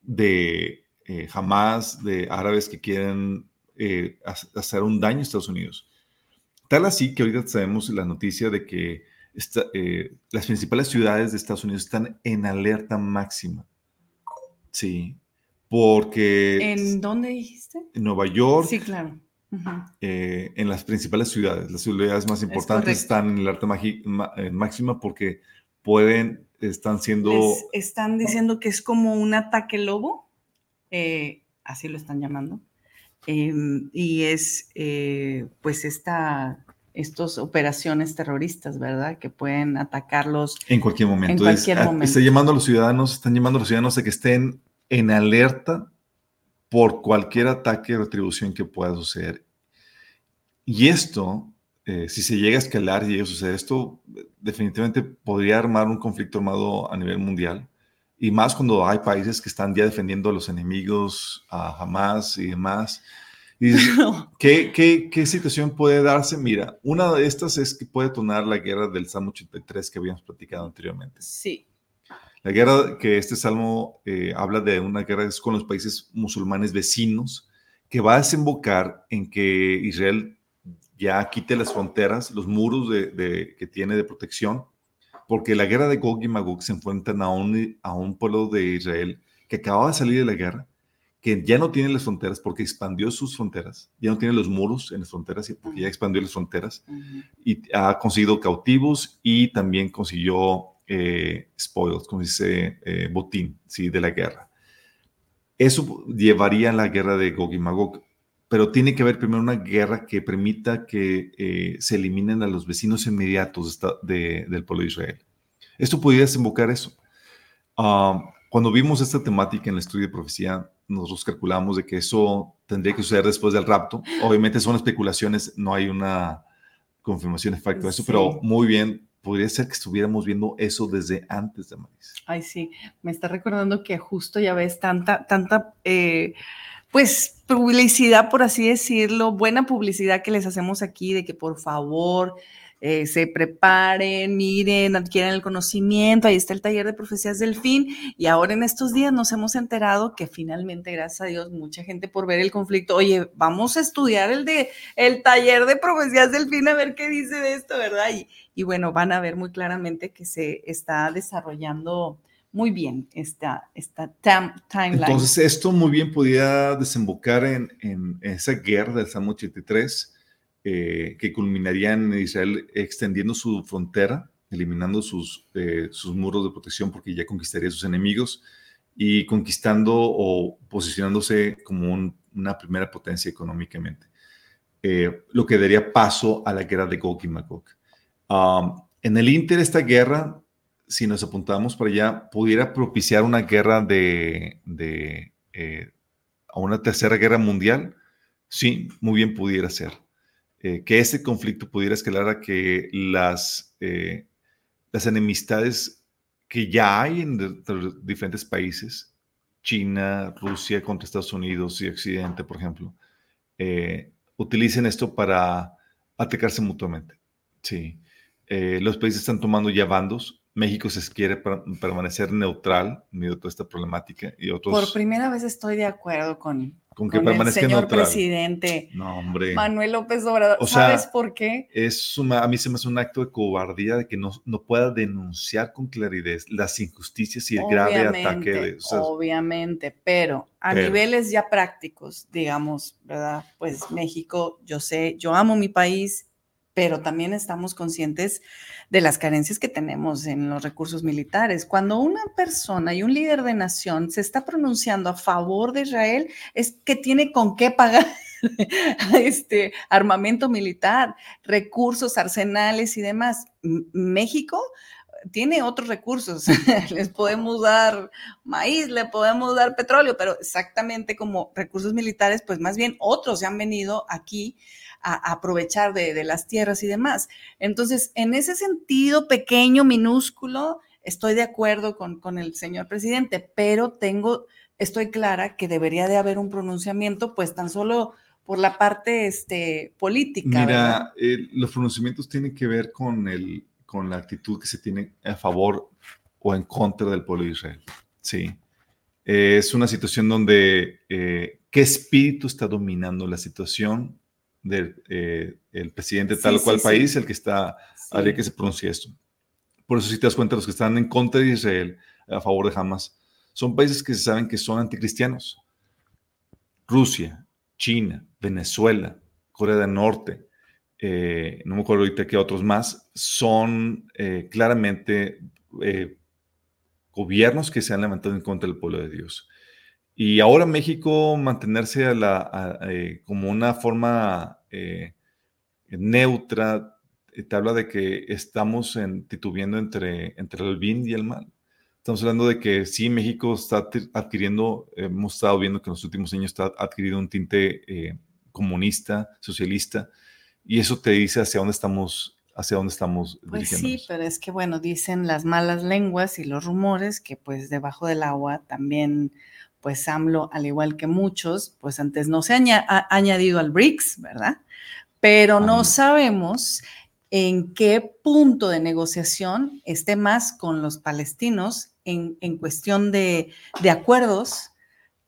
S5: de eh, Hamas, de árabes que quieren eh, hacer un daño a Estados Unidos. Tal así que ahorita sabemos la noticia de que eh, las principales ciudades de Estados Unidos están en alerta máxima. Sí, porque...
S4: ¿En dónde dijiste?
S5: En Nueva York.
S4: Sí, claro.
S5: Eh, en las principales ciudades, las ciudades más importantes están en alerta eh, máxima porque pueden, están siendo...
S4: están diciendo que es como un ataque lobo, así lo están llamando, em, y es pues esta estas operaciones terroristas, ¿verdad? Que pueden atacarlos
S5: en cualquier momento. En cualquier ah, momento. Está llamando a los ciudadanos, están llamando a los ciudadanos a que estén en alerta por cualquier ataque o retribución que pueda suceder. Y esto, eh, si se llega a escalar y llega a suceder esto, definitivamente podría armar un conflicto armado a nivel mundial. Y más cuando hay países que están ya defendiendo a los enemigos, a Hamas y demás. <laughs> ¿qué, qué, qué, situación puede darse? Mira, una de estas es que puede tonar la guerra del Salmo 83 que habíamos platicado anteriormente.
S4: Sí.
S5: La guerra que este salmo eh, habla de una guerra es con los países musulmanes vecinos que va a desembocar en que Israel ya quite las fronteras, los muros de, que tiene de protección, porque la guerra de Gog y Magog se enfrentan a un, a un pueblo de Israel que acababa de salir de la guerra que ya no tiene las fronteras porque expandió sus fronteras, ya no tiene los muros en las fronteras porque ya expandió las fronteras y ha conseguido cautivos y también consiguió eh, spoils, como dice, eh, botín ¿sí? de la guerra. Eso llevaría a la guerra de Gog y Magog, pero tiene que haber primero una guerra que permita que eh, se eliminen a los vecinos inmediatos del pueblo de Israel. Esto podría desembocar eso. Ah, cuando vimos esta temática en el estudio de profecía, nosotros calculamos de que eso tendría que suceder después del rapto. Obviamente son especulaciones, no hay una confirmación exacta de eso, pero muy bien, podría ser que estuviéramos viendo eso desde antes de Maris.
S4: Ay, sí, me está recordando que justo ya ves tanta, tanta, eh, pues, publicidad, por así decirlo, buena publicidad que les hacemos aquí de que por favor eh, se preparen, miren, adquieran el conocimiento, ahí está el taller de profecías del fin y ahora en estos días nos hemos enterado que finalmente, gracias a Dios, mucha gente por ver el conflicto, oye, vamos a estudiar el de el taller de profecías del fin a ver qué dice de esto, ¿verdad? Y, bueno, van a ver muy claramente que se está desarrollando muy bien esta, esta timeline.
S5: Entonces, esto muy bien podía desembocar en, en esa guerra del Salmo 83, eh, que culminaría en Israel extendiendo su frontera, eliminando sus, eh, sus muros de protección porque ya conquistaría sus enemigos y conquistando o posicionándose como una primera potencia económicamente. Eh, lo que daría paso a la guerra de Gog y Magog. En el Inter, esta guerra si nos apuntamos para allá, pudiera propiciar una guerra de, a una tercera guerra mundial, sí, muy bien pudiera ser. Eh, que ese conflicto pudiera escalar a que las, eh, las enemistades que ya hay en diferentes países, China, Rusia contra Estados Unidos y Occidente, por ejemplo, utilicen esto para atacarse mutuamente. Sí. los países están tomando ya bandos, México se quiere permanecer neutral medio toda esta problemática y otros...
S4: Por primera vez estoy de acuerdo con, con que el señor presidente
S5: no, hombre.
S4: Manuel López Obrador. ¿Sabes por qué?
S5: Es a mí se me hace un acto de cobardía de que no, no pueda denunciar con claridad las injusticias y el grave ataque. De,
S4: obviamente, pero a niveles ya prácticos, digamos, ¿verdad? Pues México, yo sé, yo amo mi país, pero también estamos conscientes de las carencias que tenemos en los recursos militares. Cuando una persona y un líder de nación se está pronunciando a favor de Israel, es que tiene con qué pagar <laughs> este armamento militar, recursos, arsenales y demás. México tiene otros recursos. <laughs> Les podemos dar maíz, le podemos dar petróleo, pero exactamente como recursos militares, pues más bien otros se han venido aquí a, aprovechar de, las tierras y demás. Entonces, en ese sentido pequeño, minúsculo, estoy de acuerdo con, con el señor presidente, pero tengo, estoy clara que debería de haber un pronunciamiento, pues tan solo por la parte este, política.
S5: Mira, los pronunciamientos tienen que ver con, el, con la actitud que se tiene a favor o en contra del pueblo de Israel. Sí. es una situación donde eh, qué espíritu está dominando la situación del eh, el presidente tal o cual país, el que está, haría que se pronuncie esto. Por eso si te das cuenta, los que están en contra de Israel, a favor de Hamas, son países que se saben que son anticristianos. Rusia, China, Venezuela, Corea del Norte, eh, no me acuerdo ahorita qué otros más, son eh, claramente gobiernos que se han levantado en contra del pueblo de Dios. Y ahora México mantenerse eh, como una forma eh, neutra, eh, te habla de que estamos en, titubeando entre, entre el bien y el mal. Estamos hablando de que sí, México está adquiriendo, hemos estado viendo que en los últimos años está adquirido un tinte comunista, socialista, y eso te dice hacia dónde estamos hacia dónde estamos
S4: pues sí, pero es que bueno, dicen las malas lenguas y los rumores que pues debajo del agua también pues AMLO, al igual que muchos, pues antes no se ha añadido al BRICS, ¿verdad? Pero no sabemos en qué punto de negociación esté más con los palestinos en, cuestión de, acuerdos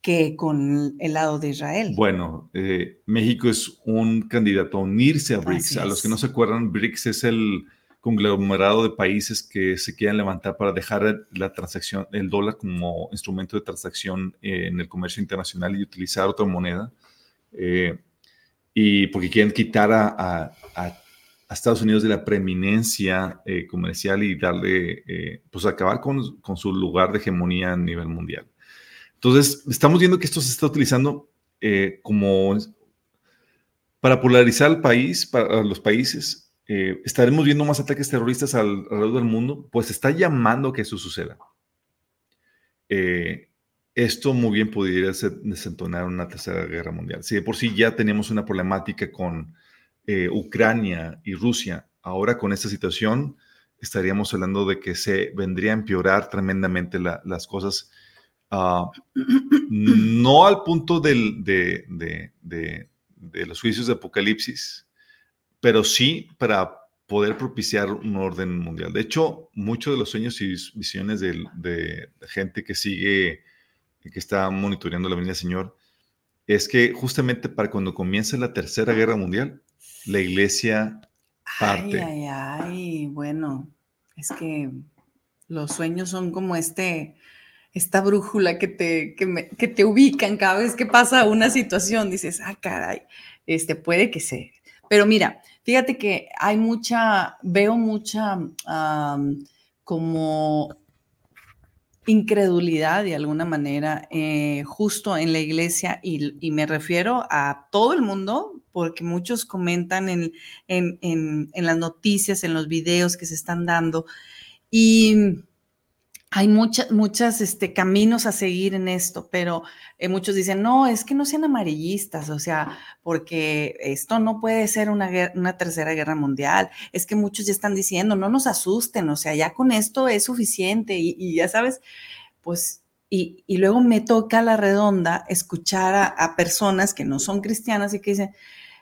S4: que con el lado de Israel.
S5: Bueno, eh, México es un candidato a unirse a BRICS. A los que no se acuerdan, BRICS es el conglomerado de países que se quieran levantar para dejar la transacción, el dólar como instrumento de transacción eh, en el comercio internacional y utilizar otra moneda. Eh, y porque quieren quitar a, Estados Unidos de la preeminencia eh, comercial y darle, pues acabar con, con, su lugar de hegemonía a nivel mundial. Entonces, estamos viendo que esto se está utilizando como para polarizar el país, para los países, eh, estaremos viendo más ataques terroristas alrededor del mundo, pues está llamando a que eso suceda. Eh, esto muy bien podría desentonar una tercera guerra mundial. Si de por sí ya tenemos una problemática con eh, Ucrania y Rusia, ahora con esta situación estaríamos hablando de que se vendría a empeorar tremendamente las cosas, ah, no al punto de los juicios de Apocalipsis, pero sí para poder propiciar un orden mundial. De hecho, muchos de los sueños y visiones de, gente que sigue, que está monitoreando la venida del Señor, es que justamente para cuando comience la Tercera Guerra Mundial, la iglesia parte.
S4: Ay, ay, ay, bueno, es que los sueños son como este, esta brújula que te, que, me, que te ubican cada vez que pasa una situación. Dices, ah, caray, este puede que sea. Pero mira, fíjate que hay mucha, veo mucha como incredulidad de alguna manera eh, justo en la iglesia y, me refiero a todo el mundo porque muchos comentan en, en, en, en las noticias, en los videos que se están dando y hay muchas, muchas este, caminos a seguir en esto, pero eh, muchos dicen, no, es que no sean amarillistas, o sea, porque esto no puede ser una, una tercera guerra mundial. Es que muchos ya están diciendo, no nos asusten, o sea, ya con esto es suficiente y, ya sabes, pues, y, y, luego me toca la redonda escuchar a, a personas que no son cristianas y que dicen,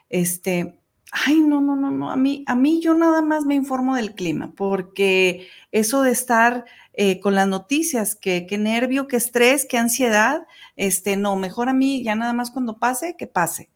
S4: este, ay, no, no, no, no, a mí, a mí yo nada más me informo del clima, porque eso de estar eh, con las noticias, que, qué nervio, qué estrés, qué ansiedad, este, no, mejor a mí ya nada más cuando pase, que pase.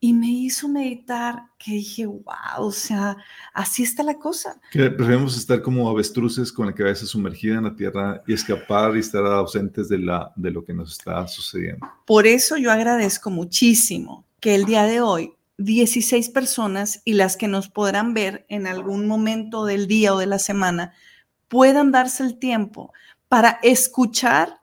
S4: Y me hizo meditar que dije, wow, o sea, así está la cosa.
S5: Que preferimos estar como avestruces con la cabeza sumergida en la tierra y escapar y estar ausentes de, la, de lo que nos está sucediendo.
S4: Por eso yo agradezco muchísimo que el día de hoy 16 personas y las que nos podrán ver en algún momento del día o de la semana puedan darse el tiempo para escuchar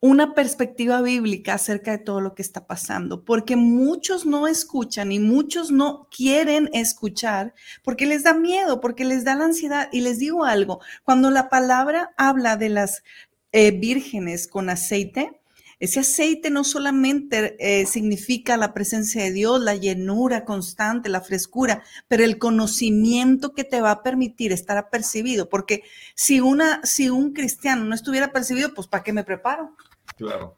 S4: una perspectiva bíblica acerca de todo lo que está pasando, porque muchos no escuchan y muchos no quieren escuchar porque les da miedo, porque les da la ansiedad. Y les digo algo, cuando la palabra habla de las eh, vírgenes con aceite, ese aceite no solamente eh, significa la presencia de Dios, la llenura constante, la frescura, pero el conocimiento que te va a permitir estar apercibido. Porque si, una, si un cristiano no estuviera apercibido, pues ¿para qué me preparo?
S5: Claro.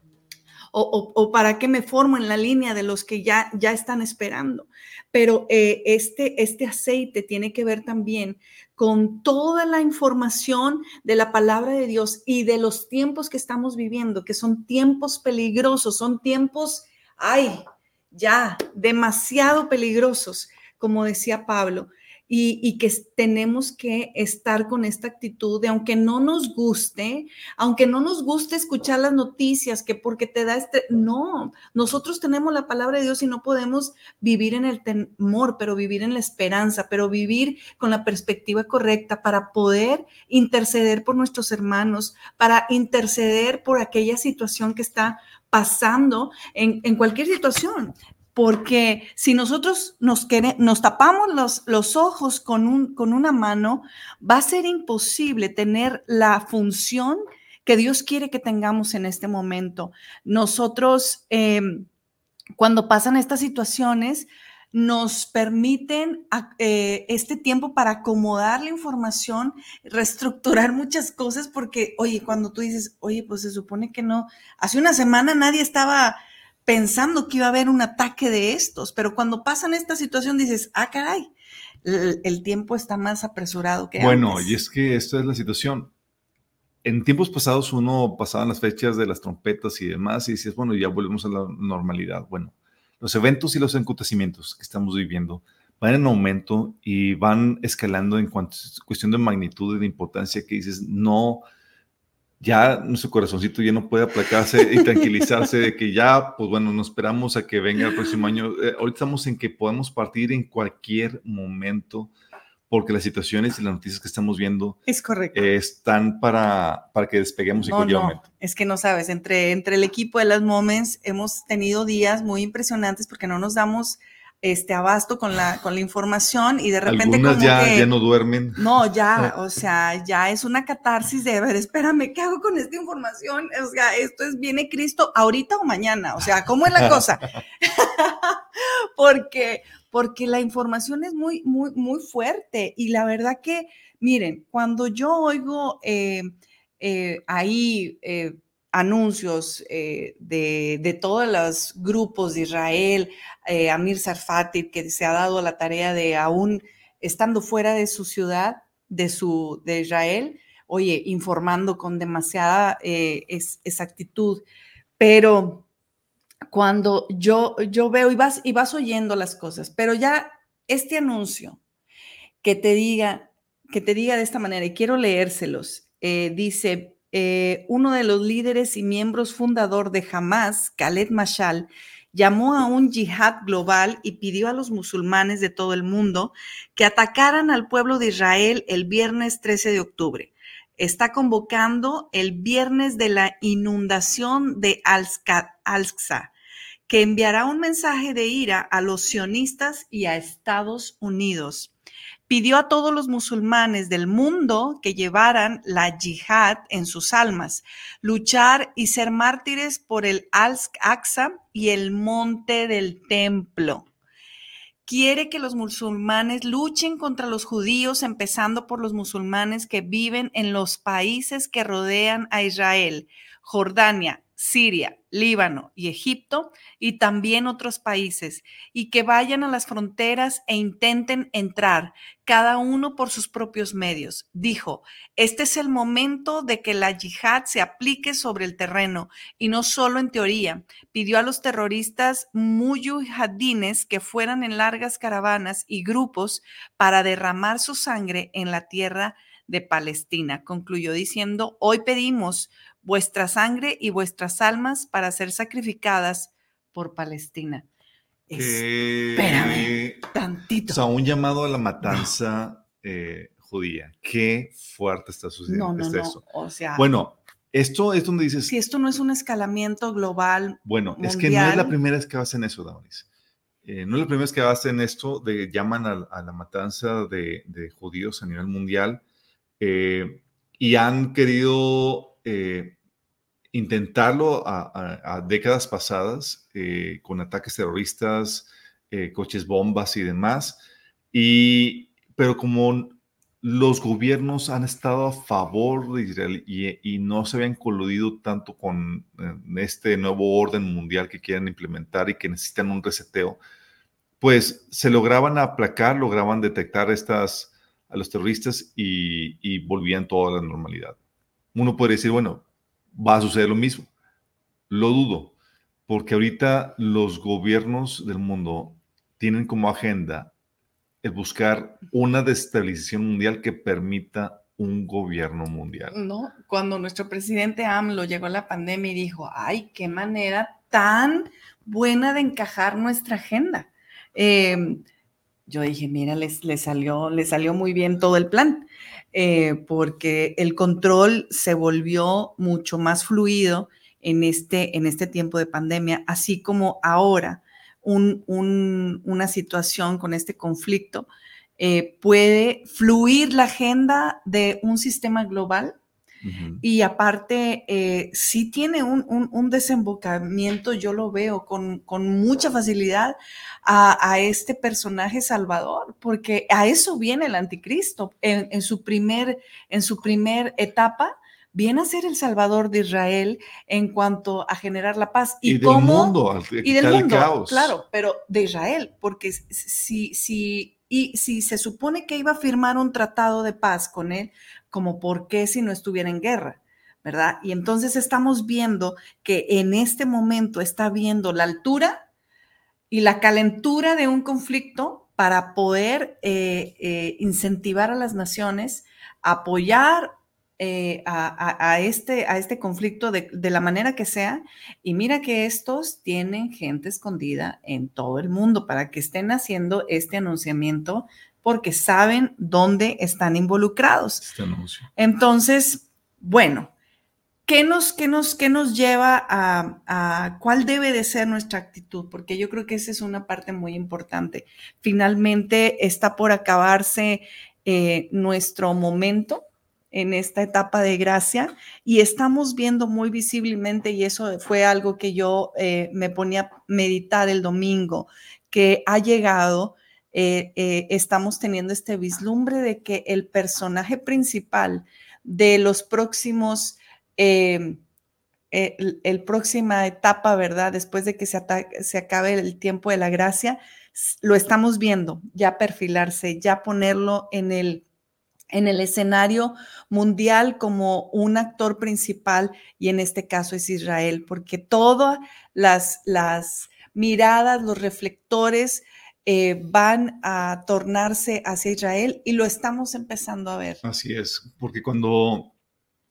S4: O, para qué me formo en la línea de los que ya, ya están esperando. Pero eh, este, este aceite tiene que ver también con toda la información de la palabra de Dios y de los tiempos que estamos viviendo, que son tiempos peligrosos, son tiempos, ay, ya, demasiado peligrosos, como decía Pablo y, que tenemos que estar con esta actitud de aunque no nos guste, aunque no nos guste escuchar las noticias, que porque te da este, no, nosotros tenemos la palabra de Dios y no podemos vivir en el temor, pero vivir en la esperanza, pero vivir con la perspectiva correcta para poder interceder por nuestros hermanos, para interceder por aquella situación que está pasando en, cualquier situación porque si nosotros nos, nos tapamos los, ojos con una mano, va a ser imposible tener la función que Dios quiere que tengamos en este momento. Nosotros, em, cuando pasan estas situaciones, nos permiten eh, este tiempo para acomodar la información, reestructurar muchas cosas, porque, oye, cuando tú dices, oye, pues se supone que no, hace una semana nadie estaba pensando que iba a haber un ataque de estos, pero cuando pasan esta situación dices, ah, caray, el, tiempo está más apresurado que
S5: bueno, y es que esta es la situación. En tiempos pasados uno pasaba las fechas de las trompetas y demás y dices, bueno, ya volvemos a la normalidad. Bueno, los eventos y los acontecimientos que estamos viviendo van en aumento y van escalando en cuanto cuestión de magnitud y de importancia que dices, no, ya nuestro corazoncito ya no puede aplacarse y tranquilizarse de que ya, pues bueno, nos esperamos a que venga el próximo año. Eh, ahorita estamos en que podemos partir en cualquier momento porque las situaciones y las noticias que estamos viendo
S4: es correcto.
S5: están para, para que despeguemos en cualquier momento.
S4: Es que no sabes, entre, entre el equipo de las Moments hemos tenido días muy impresionantes porque no nos damos este abasto con la, con la información y de repente
S5: Algunas ya, ya no duermen.
S4: No, ya, o sea, ya es una catarsis de, a ver, espérame, ¿qué hago con esta información? O sea, esto es, viene Cristo ahorita o mañana, o sea, ¿cómo es la cosa? <laughs> porque, porque la información es muy, muy, muy fuerte y la verdad que, miren, cuando yo oigo eh, eh, ahí... Eh, anuncios eh, de, todos los grupos de Israel, eh, Amir Sarfati, que se ha dado la tarea de aún estando fuera de su ciudad, de, su, de Israel, oye, informando con demasiada eh, exactitud, pero cuando yo, yo veo y vas, y vas oyendo las cosas, pero ya este anuncio que te diga, que te diga de esta manera, y quiero leérselos, dice, eh, uno de los líderes y miembros fundador de Hamas, Khaled Mashal, llamó a un yihad global y pidió a los musulmanes de todo el mundo que atacaran al pueblo de Israel el viernes 13 de octubre. Está convocando el viernes de la inundación de Al-Aqsa, que enviará un mensaje de ira a los sionistas y a Estados Unidos pidió a todos los musulmanes del mundo que llevaran la yihad en sus almas, luchar y ser mártires por el Al-Aqsa y el monte del templo. Quiere que los musulmanes luchen contra los judíos, empezando por los musulmanes que viven en los países que rodean a Israel, Jordania, Siria, Líbano y Egipto y también otros países, y que vayan a las fronteras e intenten entrar, cada uno por sus propios medios. Dijo, este es el momento de que la yihad se aplique sobre el terreno y no solo en teoría. Pidió a los terroristas muyahidines que fueran en largas caravanas y grupos para derramar su sangre en la tierra de Palestina. Concluyó diciendo, hoy pedimos vuestra sangre y vuestras almas para ser sacrificadas por Palestina.
S5: Espérame, tantito. O sea, un llamado a la matanza eh, judía. Qué fuerte está sucediendo.
S4: No, no, no. O sea,
S5: bueno, esto es donde dices.
S4: Si esto no es un escalamiento global.
S5: Bueno, es que no es la primera vez que hacen eso, Damaris. Eh, no es la primera vez que hacen esto, de llaman a, la matanza de, judíos a nivel mundial eh, y han querido eh, intentarlo a, décadas pasadas eh, con ataques terroristas, eh, coches bombas y demás. Y, pero como los gobiernos han estado a favor de Israel y, no se habían coludido tanto con este nuevo orden mundial que quieren implementar y que necesitan un reseteo, pues se lograban aplacar, lograban detectar estas, a los terroristas y, volvían toda la normalidad uno puede decir, bueno, va a suceder lo mismo. Lo dudo, porque ahorita los gobiernos del mundo tienen como agenda el buscar una destabilización mundial que permita un gobierno mundial.
S4: No, cuando nuestro presidente AMLO llegó a la pandemia y dijo, ay, qué manera tan buena de encajar nuestra agenda. Em, yo dije, mira, les, salió, le salió muy bien todo el plan. Eh, porque el control se volvió mucho más fluido en este, en este tiempo de pandemia, así como ahora una situación con este conflicto eh, puede fluir la agenda de un sistema global y aparte, eh, sí tiene un, desembocamiento, yo lo veo con, mucha facilidad a, este personaje salvador, porque a eso viene el anticristo. En, su, primer, en su primer etapa, viene a ser el salvador de Israel en cuanto a generar la paz.
S5: Y, del mundo,
S4: y del mundo, claro, pero de Israel, porque si, si, y si se supone que iba a firmar un tratado de paz con él, como por qué si no estuviera en guerra, ¿verdad? Y entonces estamos viendo que en este momento está viendo la altura y la calentura de un conflicto para poder eh, eh, incentivar a las naciones a apoyar eh, a, este, a este conflicto de, de, la manera que sea. Y mira que estos tienen gente escondida en todo el mundo para que estén haciendo este anunciamiento porque saben dónde están involucrados. Este Entonces, bueno, ¿qué nos, qué nos, qué nos lleva a, cuál debe de ser nuestra actitud? Porque yo creo que esa es una parte muy importante. Finalmente está por acabarse eh, nuestro momento en esta etapa de gracia y estamos viendo muy visiblemente, y eso fue algo que yo eh, me ponía a meditar el domingo, que ha llegado eh, eh, estamos teniendo este vislumbre de que el personaje principal de los próximos el, el, próxima etapa, ¿verdad? Después de que se, se acabe el tiempo de la gracia, lo estamos viendo, ya perfilarse, ya ponerlo en el, en el escenario mundial como un actor principal y en este caso es Israel, porque todas las miradas, los reflectores eh, van a tornarse hacia Israel y lo estamos empezando a ver.
S5: Así es, porque cuando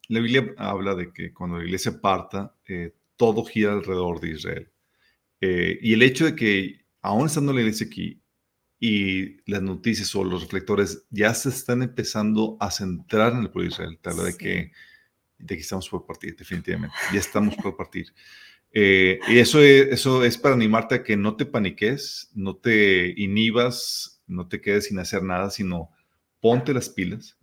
S5: la Biblia habla de que cuando la iglesia parta, eh, todo gira alrededor de Israel. Eh, y el hecho de que, aún estando la iglesia aquí, y las noticias o los reflectores ya se están empezando a centrar en el pueblo de Israel, tal de, que, de que estamos por partir, definitivamente. Ya estamos por partir. Eh, y eso es, eso es para animarte a que no te paniques, no te inhibas, no te quedes sin hacer nada, sino ponte las pilas,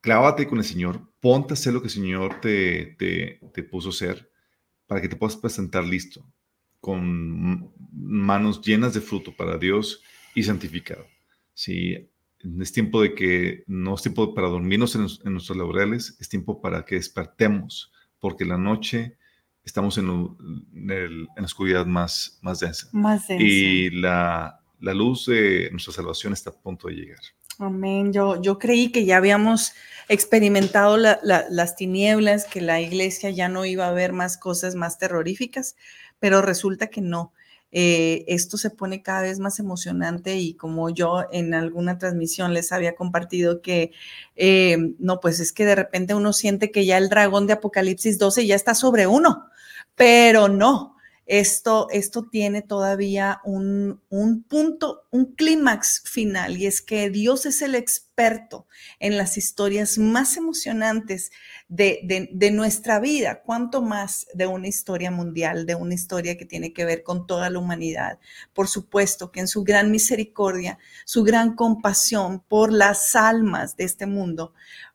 S5: clávate con el Señor, ponte a hacer lo que el Señor te, te, te puso a hacer para que te puedas presentar listo, con manos llenas de fruto para Dios y santificado. Sí, es tiempo de que no es tiempo para dormirnos en, nuestros laureles, es tiempo para que despertemos, porque la noche estamos en, en la oscuridad más, más densa.
S4: Más densa.
S5: Y la, la, luz de nuestra salvación está a punto de llegar.
S4: Amén. Yo, yo creí que ya habíamos experimentado la, las tinieblas, que la iglesia ya no iba a ver más cosas más terroríficas, pero resulta que no. Eh, esto se pone cada vez más emocionante y como yo en alguna transmisión les había compartido que, eh, no, pues es que de repente uno siente que ya el dragón de Apocalipsis 12 ya está sobre uno, pero no, esto, esto tiene todavía un, un punto, un clímax final, y es que Dios es el experto en las historias más emocionantes de, de, nuestra vida, cuanto más de una historia mundial, de una historia que tiene que ver con toda la humanidad. Por supuesto que en su gran misericordia, su gran compasión por las almas de este mundo,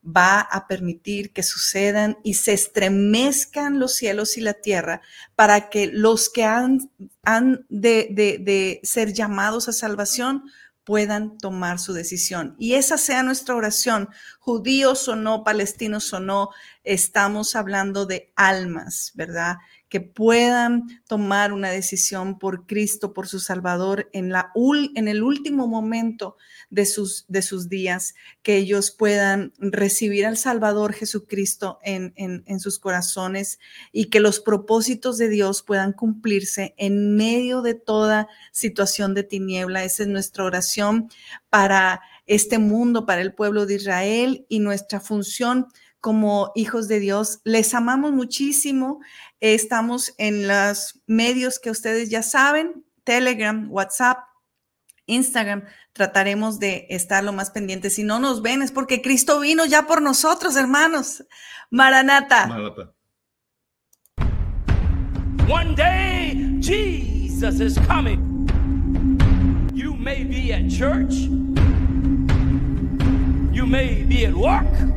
S4: va a permitir que sucedan y se estremezcan los cielos y la tierra para que los que han, han de, de ser llamados a salvación puedan tomar su decisión. Y esa sea nuestra oración, judíos o no, palestinos o no, estamos hablando de almas, ¿verdad? Que puedan tomar una decisión por Cristo, por su Salvador, en, la, en el último momento de sus, de sus días, que ellos puedan recibir al Salvador Jesucristo en, en, sus corazones y que los propósitos de Dios puedan cumplirse en medio de toda situación de tiniebla. Esa es nuestra oración para este mundo, para el pueblo de Israel y nuestra función como hijos de Dios. Les amamos muchísimo. Estamos en los medios que ustedes ya saben, Telegram, WhatsApp, Instagram, trataremos de estar lo más pendientes. Si no nos ven es porque Cristo vino ya por nosotros, hermanos. Maranata.
S5: Maranata.
S6: One day Jesus is coming. You may be at church. You may be at work.